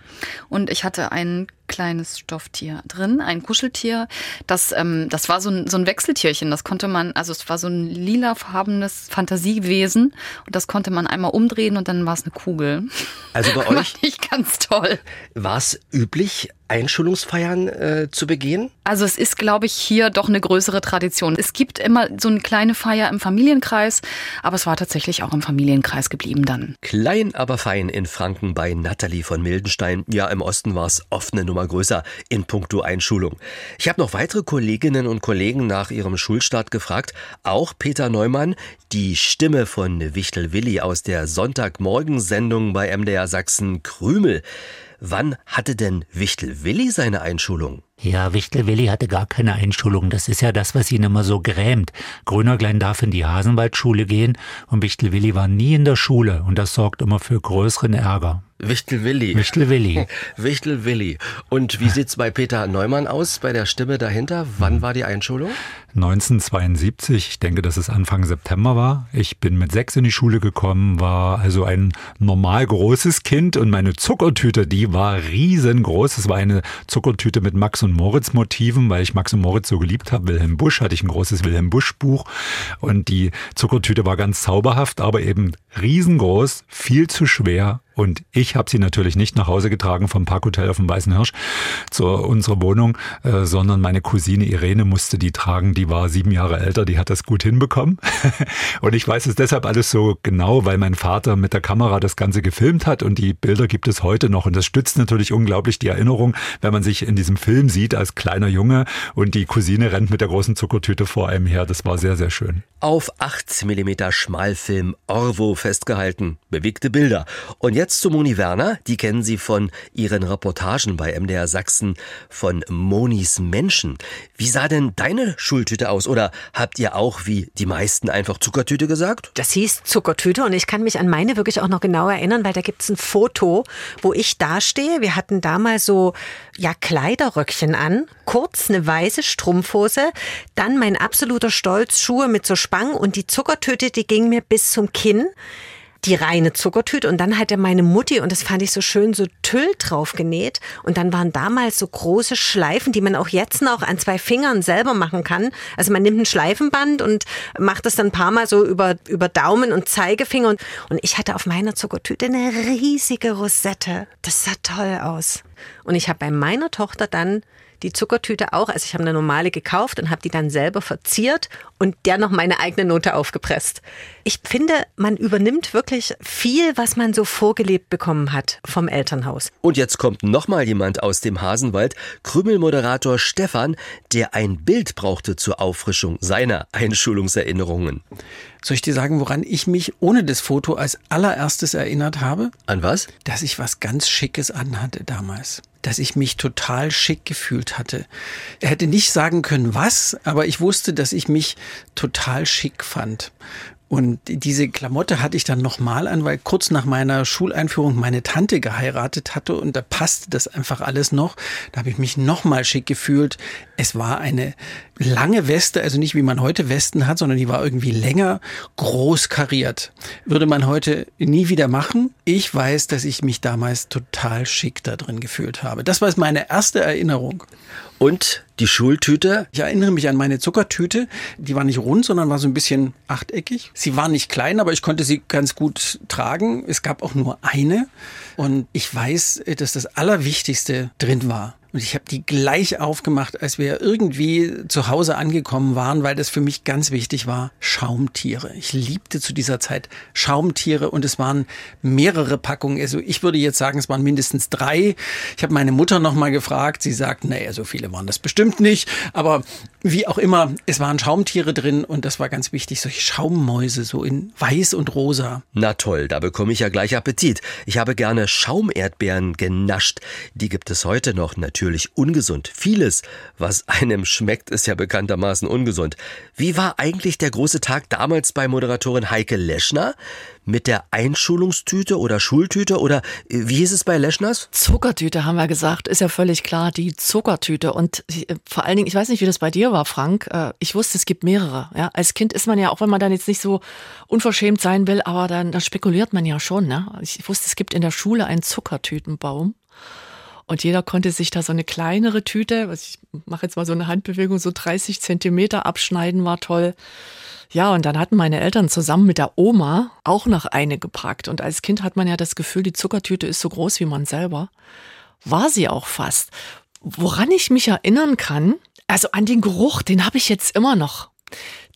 Und ich hatte ein kleines Stofftier drin, ein Kuscheltier. Das, ähm, das war so ein, so ein Wechseltierchen. Das konnte man, also es war so ein lilafarbenes Fantasiewesen und das konnte man einmal umdrehen und dann war es eine Kugel. Also bei euch? Nicht ganz toll. War es üblich, Einschulungsfeiern äh, zu begehen? Also es ist, glaube ich, hier doch eine größere Tradition. Es gibt immer so eine kleine Feier im Familienkreis, aber es war tatsächlich auch im Familienkreis geblieben dann. Klein, aber fein in Franken bei Nathalie von Mildenstein. Ja, im Osten war es oft eine Nummer größer in puncto Einschulung. Ich habe noch weitere Kolleginnen und Kollegen nach ihrem Schulstart gefragt. Auch Peter Neumann, die Stimme von Wichtel Willi aus der Sonntagmorgensendung bei MDR Sachsen Krümel. Wann hatte denn Wichtel Willi seine Einschulung? Ja, Wichtel Willi hatte gar keine Einschulung. Das ist ja das, was ihn immer so grämt. Grünerglein darf in die Hasenwaldschule gehen und Wichtel Willi war nie in der Schule und das sorgt immer für größeren Ärger. Wichtel Willi. Wichtel Willi. Wichtel Willi. Und wie sieht's bei Peter Neumann aus, bei der Stimme dahinter? Wann war die Einschulung? 1972, ich denke, dass es Anfang September war. Ich bin mit sechs in die Schule gekommen, war also ein normal großes Kind und meine Zuckertüte, die war riesengroß. Es war eine Zuckertüte mit Max und Moritz Motiven, weil ich Max und Moritz so geliebt habe. Wilhelm Busch hatte ich ein großes Wilhelm Busch Buch und die Zuckertüte war ganz zauberhaft, aber eben riesengroß, viel zu schwer Und ich habe sie natürlich nicht nach Hause getragen vom Parkhotel auf dem Weißen Hirsch zu unserer Wohnung, äh, sondern meine Cousine Irene musste die tragen. Die war sieben Jahre älter, die hat das gut hinbekommen. und ich weiß es deshalb alles so genau, weil mein Vater mit der Kamera das Ganze gefilmt hat und die Bilder gibt es heute noch. Und das stützt natürlich unglaublich die Erinnerung, wenn man sich in diesem Film sieht als kleiner Junge und die Cousine rennt mit der großen Zuckertüte vor einem her. Das war sehr, sehr schön. Auf 8 mm Schmalfilm Orvo festgehalten. Bewegte Bilder. Und jetzt zu Moni Werner. Die kennen Sie von ihren Reportagen bei MDR Sachsen von Monis Menschen. Wie sah denn deine Schultüte aus? Oder habt ihr auch wie die meisten einfach Zuckertüte gesagt? Das hieß Zuckertüte und ich kann mich an meine wirklich auch noch genau erinnern, weil da gibt's ein Foto, wo ich dastehe. Wir hatten damals so ja Kleiderröckchen an, kurz eine weiße Strumpfhose, dann mein absoluter Stolz Schuhe mit so Spangen und die Zuckertüte, die ging mir bis zum Kinn die reine Zuckertüte und dann hatte meine Mutti, und das fand ich so schön, so Tüll drauf genäht und dann waren damals so große Schleifen, die man auch jetzt noch an zwei Fingern selber machen kann. Also man nimmt ein Schleifenband und macht das dann ein paar Mal so über, über Daumen und Zeigefinger und, und ich hatte auf meiner Zuckertüte eine riesige Rosette. Das sah toll aus. Und ich habe bei meiner Tochter dann die Zuckertüte auch. Also ich habe eine normale gekauft und habe die dann selber verziert und der noch meine eigene Note aufgepresst. Ich finde, man übernimmt wirklich viel, was man so vorgelebt bekommen hat vom Elternhaus. Und jetzt kommt noch mal jemand aus dem Hasenwald, Krümelmoderator Stefan, der ein Bild brauchte zur Auffrischung seiner Einschulungserinnerungen. Soll ich dir sagen, woran ich mich ohne das Foto als allererstes erinnert habe? An was? Dass ich was ganz Schickes anhatte damals. Dass ich mich total schick gefühlt hatte. Er hätte nicht sagen können, was, aber ich wusste, dass ich mich total schick fand. Und diese Klamotte hatte ich dann nochmal an, weil kurz nach meiner Schuleinführung meine Tante geheiratet hatte und da passte das einfach alles noch. Da habe ich mich nochmal schick gefühlt. Es war eine lange Weste, also nicht wie man heute Westen hat, sondern die war irgendwie länger, groß kariert. Würde man heute nie wieder machen. Ich weiß, dass ich mich damals total schick da drin gefühlt habe. Das war meine erste Erinnerung. Und die Schultüte? Ich erinnere mich an meine Zuckertüte. Die war nicht rund, sondern war so ein bisschen achteckig. Sie war nicht klein, aber ich konnte sie ganz gut tragen. Es gab auch nur eine. Und ich weiß, dass das Allerwichtigste drin war. Und ich habe die gleich aufgemacht, als wir irgendwie zu Hause angekommen waren, weil das für mich ganz wichtig war. Schaumtiere. Ich liebte zu dieser Zeit Schaumtiere und es waren mehrere Packungen. Also ich würde jetzt sagen, es waren mindestens drei. Ich habe meine Mutter noch mal gefragt. Sie sagt, naja, so viele waren das bestimmt nicht. Aber wie auch immer, es waren Schaumtiere drin und das war ganz wichtig. Solche Schaummäuse, so in weiß und rosa. Na toll, da bekomme ich ja gleich Appetit. Ich habe gerne Schaumerdbeeren genascht. Die gibt es heute noch natürlich natürlich ungesund. Vieles, was einem schmeckt, ist ja bekanntermaßen ungesund. Wie war eigentlich der große Tag damals bei Moderatorin Heike Leschner? Mit der Einschulungstüte oder Schultüte oder äh, wie hieß es bei Leschners? Zuckertüte haben wir gesagt, ist ja völlig klar, die Zuckertüte. Und äh, vor allen Dingen, ich weiß nicht, wie das bei dir war, Frank. Äh, ich wusste, es gibt mehrere. Ja, als Kind ist man ja, auch wenn man dann jetzt nicht so unverschämt sein will, aber dann, dann spekuliert man ja schon. Ne? Ich wusste, es gibt in der Schule einen Zuckertütenbaum. Und jeder konnte sich da so eine kleinere Tüte, was ich mache jetzt mal so eine Handbewegung, so 30 Zentimeter abschneiden, war toll. Ja, und dann hatten meine Eltern zusammen mit der Oma auch noch eine gepackt. Und als Kind hat man ja das Gefühl, die Zuckertüte ist so groß wie man selber. War sie auch fast. Woran ich mich erinnern kann, also an den Geruch, den habe ich jetzt immer noch.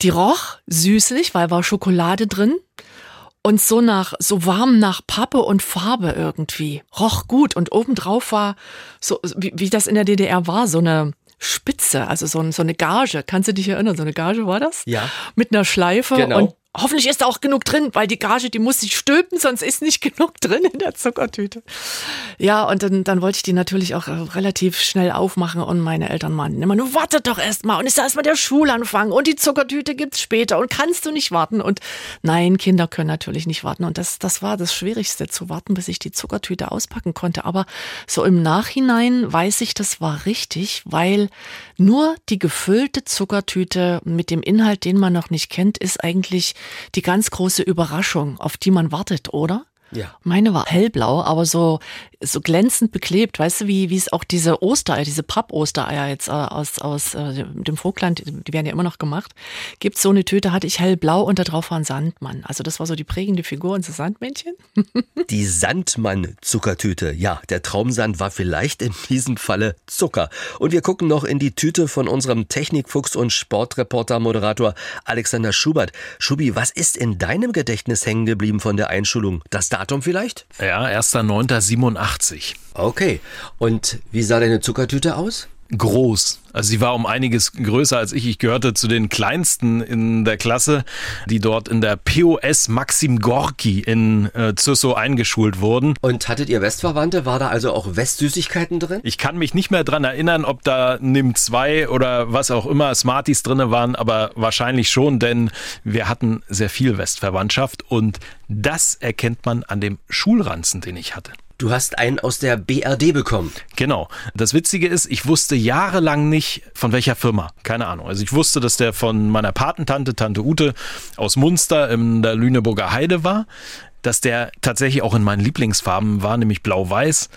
Die roch süßlich, weil war Schokolade drin und so nach, so warm nach Pappe und Farbe irgendwie. Roch gut und obendrauf war so, wie, wie das in der DDR war, so eine Spitze, also so, so eine Gage. Kannst du dich erinnern? So eine Gage war das? Ja. Mit einer Schleife genau. und hoffentlich ist da auch genug drin, weil die Gage, die muss sich stülpen, sonst ist nicht genug drin in der Zuckertüte. Ja, und dann, dann wollte ich die natürlich auch äh, relativ schnell aufmachen und meine Eltern meinten immer, nur wartet doch erst mal und ist erst mal der Schulanfang und die Zuckertüte gibt's später und kannst du nicht warten und nein, Kinder können natürlich nicht warten und das, das war das Schwierigste, zu warten, bis ich die Zuckertüte auspacken konnte. Aber so im Nachhinein weiß ich, das war richtig, weil nur die gefüllte Zuckertüte mit dem Inhalt, den man noch nicht kennt, ist eigentlich die ganz große Überraschung, auf die man wartet, oder? Ja. Meine war hellblau, aber so, so glänzend beklebt. Weißt du, wie, wie es auch diese Ostereier, diese Papp-Ostereier jetzt äh, aus, aus äh, dem Vogtland, die werden ja immer noch gemacht. Gibt so eine Tüte, hatte ich hellblau und da drauf war ein Sandmann. Also das war so die prägende Figur, unser Sandmännchen. Die Sandmann-Zuckertüte. Ja, der Traumsand war vielleicht in diesem Falle Zucker. Und wir gucken noch in die Tüte von unserem Technikfuchs und Sportreporter-Moderator Alexander Schubert. Schubi, was ist in deinem Gedächtnis hängen geblieben von der Einschulung? Das Datum vielleicht? Ja, 1.9.87. Okay. Und wie sah deine Zuckertüte aus? Groß. Also sie war um einiges größer als ich. Ich gehörte zu den kleinsten in der Klasse, die dort in der POS Maxim Gorki in äh, Züssow eingeschult wurden. Und hattet ihr Westverwandte? War da also auch Westsüßigkeiten drin? Ich kann mich nicht mehr dran erinnern, ob da NIM 2 oder was auch immer Smarties drin waren, aber wahrscheinlich schon, denn wir hatten sehr viel Westverwandtschaft und das erkennt man an dem Schulranzen, den ich hatte. Du hast einen aus der BRD bekommen. Genau. Das Witzige ist, ich wusste jahrelang nicht, von welcher Firma. Keine Ahnung. Also ich wusste, dass der von meiner Patentante, Tante Ute, aus Munster in der Lüneburger Heide war. Dass der tatsächlich auch in meinen Lieblingsfarben war, nämlich blau-weiß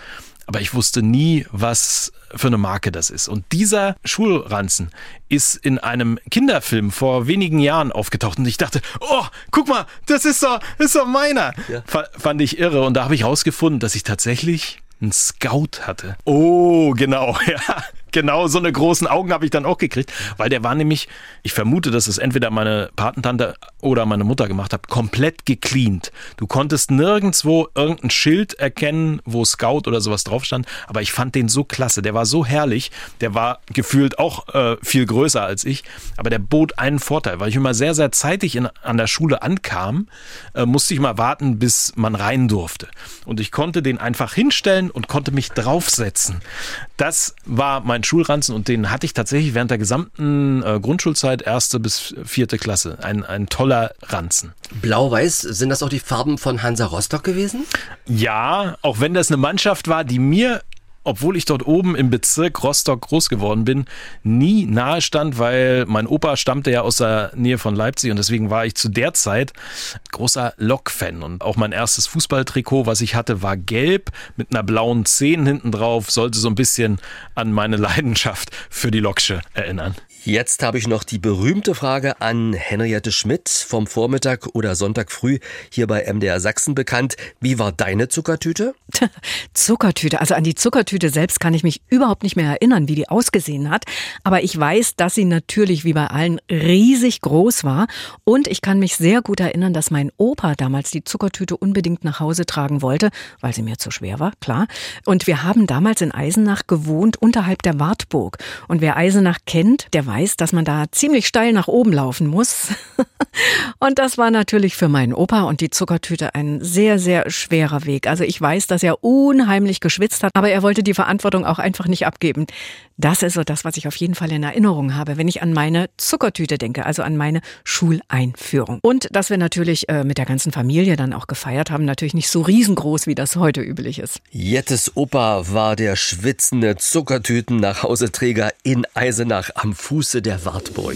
aber ich wusste nie, was für eine Marke das ist. Und dieser Schulranzen ist in einem Kinderfilm vor wenigen Jahren aufgetaucht und ich dachte, oh, guck mal, das ist doch, ist doch meiner. Ja. Fand ich irre und da habe ich rausgefunden, dass ich tatsächlich einen Scout hatte. Oh, genau, ja. Genau, so eine großen Augen habe ich dann auch gekriegt, weil der war nämlich, ich vermute, dass es entweder meine Patentante oder meine Mutter gemacht hat, komplett gecleant. Du konntest nirgendwo irgendein Schild erkennen, wo Scout oder sowas drauf stand, aber ich fand den so klasse, der war so herrlich, der war gefühlt auch äh, viel größer als ich, aber der bot einen Vorteil, weil ich immer sehr, sehr zeitig in, an der Schule ankam, äh, musste ich mal warten, bis man rein durfte. Und ich konnte den einfach hinstellen und konnte mich draufsetzen. Das war mein Schulranzen und den hatte ich tatsächlich während der gesamten äh, Grundschulzeit, erste bis vierte Klasse. Ein, ein toller Ranzen. Blau-Weiß, sind das auch die Farben von Hansa Rostock gewesen? Ja, auch wenn das eine Mannschaft war, die mir obwohl ich dort oben im Bezirk Rostock groß geworden bin, nie nahe stand, weil mein Opa stammte ja aus der Nähe von Leipzig und deswegen war ich zu der Zeit großer Lok-Fan. Und auch mein erstes Fußballtrikot, was ich hatte, war gelb mit einer blauen 10 hinten drauf, sollte so ein bisschen an meine Leidenschaft für die Loksche erinnern. Jetzt habe ich noch die berühmte Frage an Henriette Schmidt vom Vormittag oder Sonntag früh hier bei MDR Sachsen bekannt. Wie war deine Zuckertüte? Zuckertüte, also an die Zuckertüte selbst kann ich mich überhaupt nicht mehr erinnern, wie die ausgesehen hat. Aber ich weiß, dass sie natürlich wie bei allen riesig groß war. Und ich kann mich sehr gut erinnern, dass mein Opa damals die Zuckertüte unbedingt nach Hause tragen wollte, weil sie mir zu schwer war, klar. Und wir haben damals in Eisenach gewohnt, unterhalb der Wartburg. Und wer Eisenach kennt, der weiß, dass man da ziemlich steil nach oben laufen muss. und das war natürlich für meinen Opa und die Zuckertüte ein sehr, sehr schwerer Weg. Also ich weiß, dass er unheimlich geschwitzt hat, aber er wollte die Verantwortung auch einfach nicht abgeben. Das ist so das, was ich auf jeden Fall in Erinnerung habe, wenn ich an meine Zuckertüte denke, also an meine Schuleinführung. Und dass wir natürlich äh, mit der ganzen Familie dann auch gefeiert haben, natürlich nicht so riesengroß, wie das heute üblich ist. Jettes Opa war der schwitzende Zuckertüten nach Hauseträger in Eisenach am Fuße der Wartburg.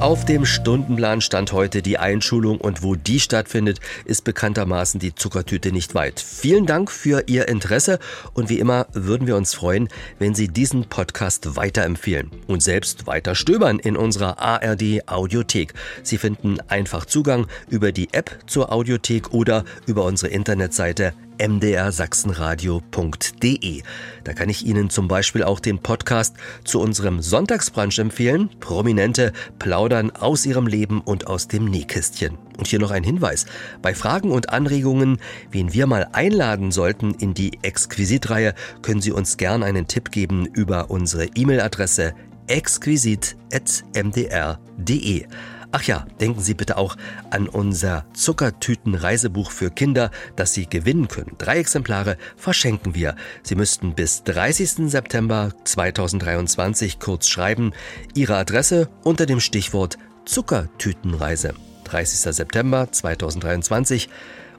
Auf dem Stundenplan stand heute die Einschulung und wo die stattfindet, ist bekanntermaßen die Zuckertüte nicht weit. Vielen Dank für Ihr Interesse und wie immer würden wir uns freuen, wenn Sie diesen Podcast weiterempfehlen und selbst weiter stöbern in unserer ARD Audiothek. Sie finden einfach Zugang über die App zur Audiothek oder über unsere Internetseite mdrsachsenradio.de. Da kann ich Ihnen zum Beispiel auch den Podcast zu unserem Sonntagsbrunch empfehlen. Prominente plaudern aus ihrem Leben und aus dem Nähkästchen. Und hier noch ein Hinweis. Bei Fragen und Anregungen, wen wir mal einladen sollten in die Exquisit-Reihe, können Sie uns gern einen Tipp geben über unsere E-Mail-Adresse exquisit.mdr.de. Ach ja, denken Sie bitte auch an unser Zuckertüten-Reisebuch für Kinder, das Sie gewinnen können. Drei Exemplare verschenken wir. Sie müssten bis 30. September 2023 kurz schreiben, Ihre Adresse unter dem Stichwort Zuckertütenreise. 30. September 2023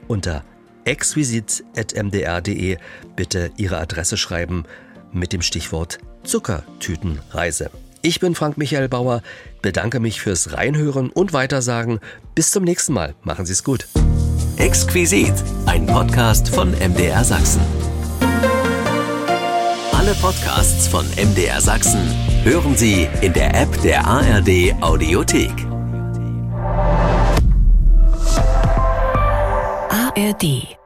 unter exquisit.mdr.de bitte Ihre Adresse schreiben mit dem Stichwort Zuckertütenreise. Ich bin Frank Michael Bauer, bedanke mich fürs Reinhören und Weitersagen. Bis zum nächsten Mal. Machen Sie es gut. Exquisit, ein Podcast von MDR Sachsen. Alle Podcasts von MDR Sachsen hören Sie in der App der ARD Audiothek. ARD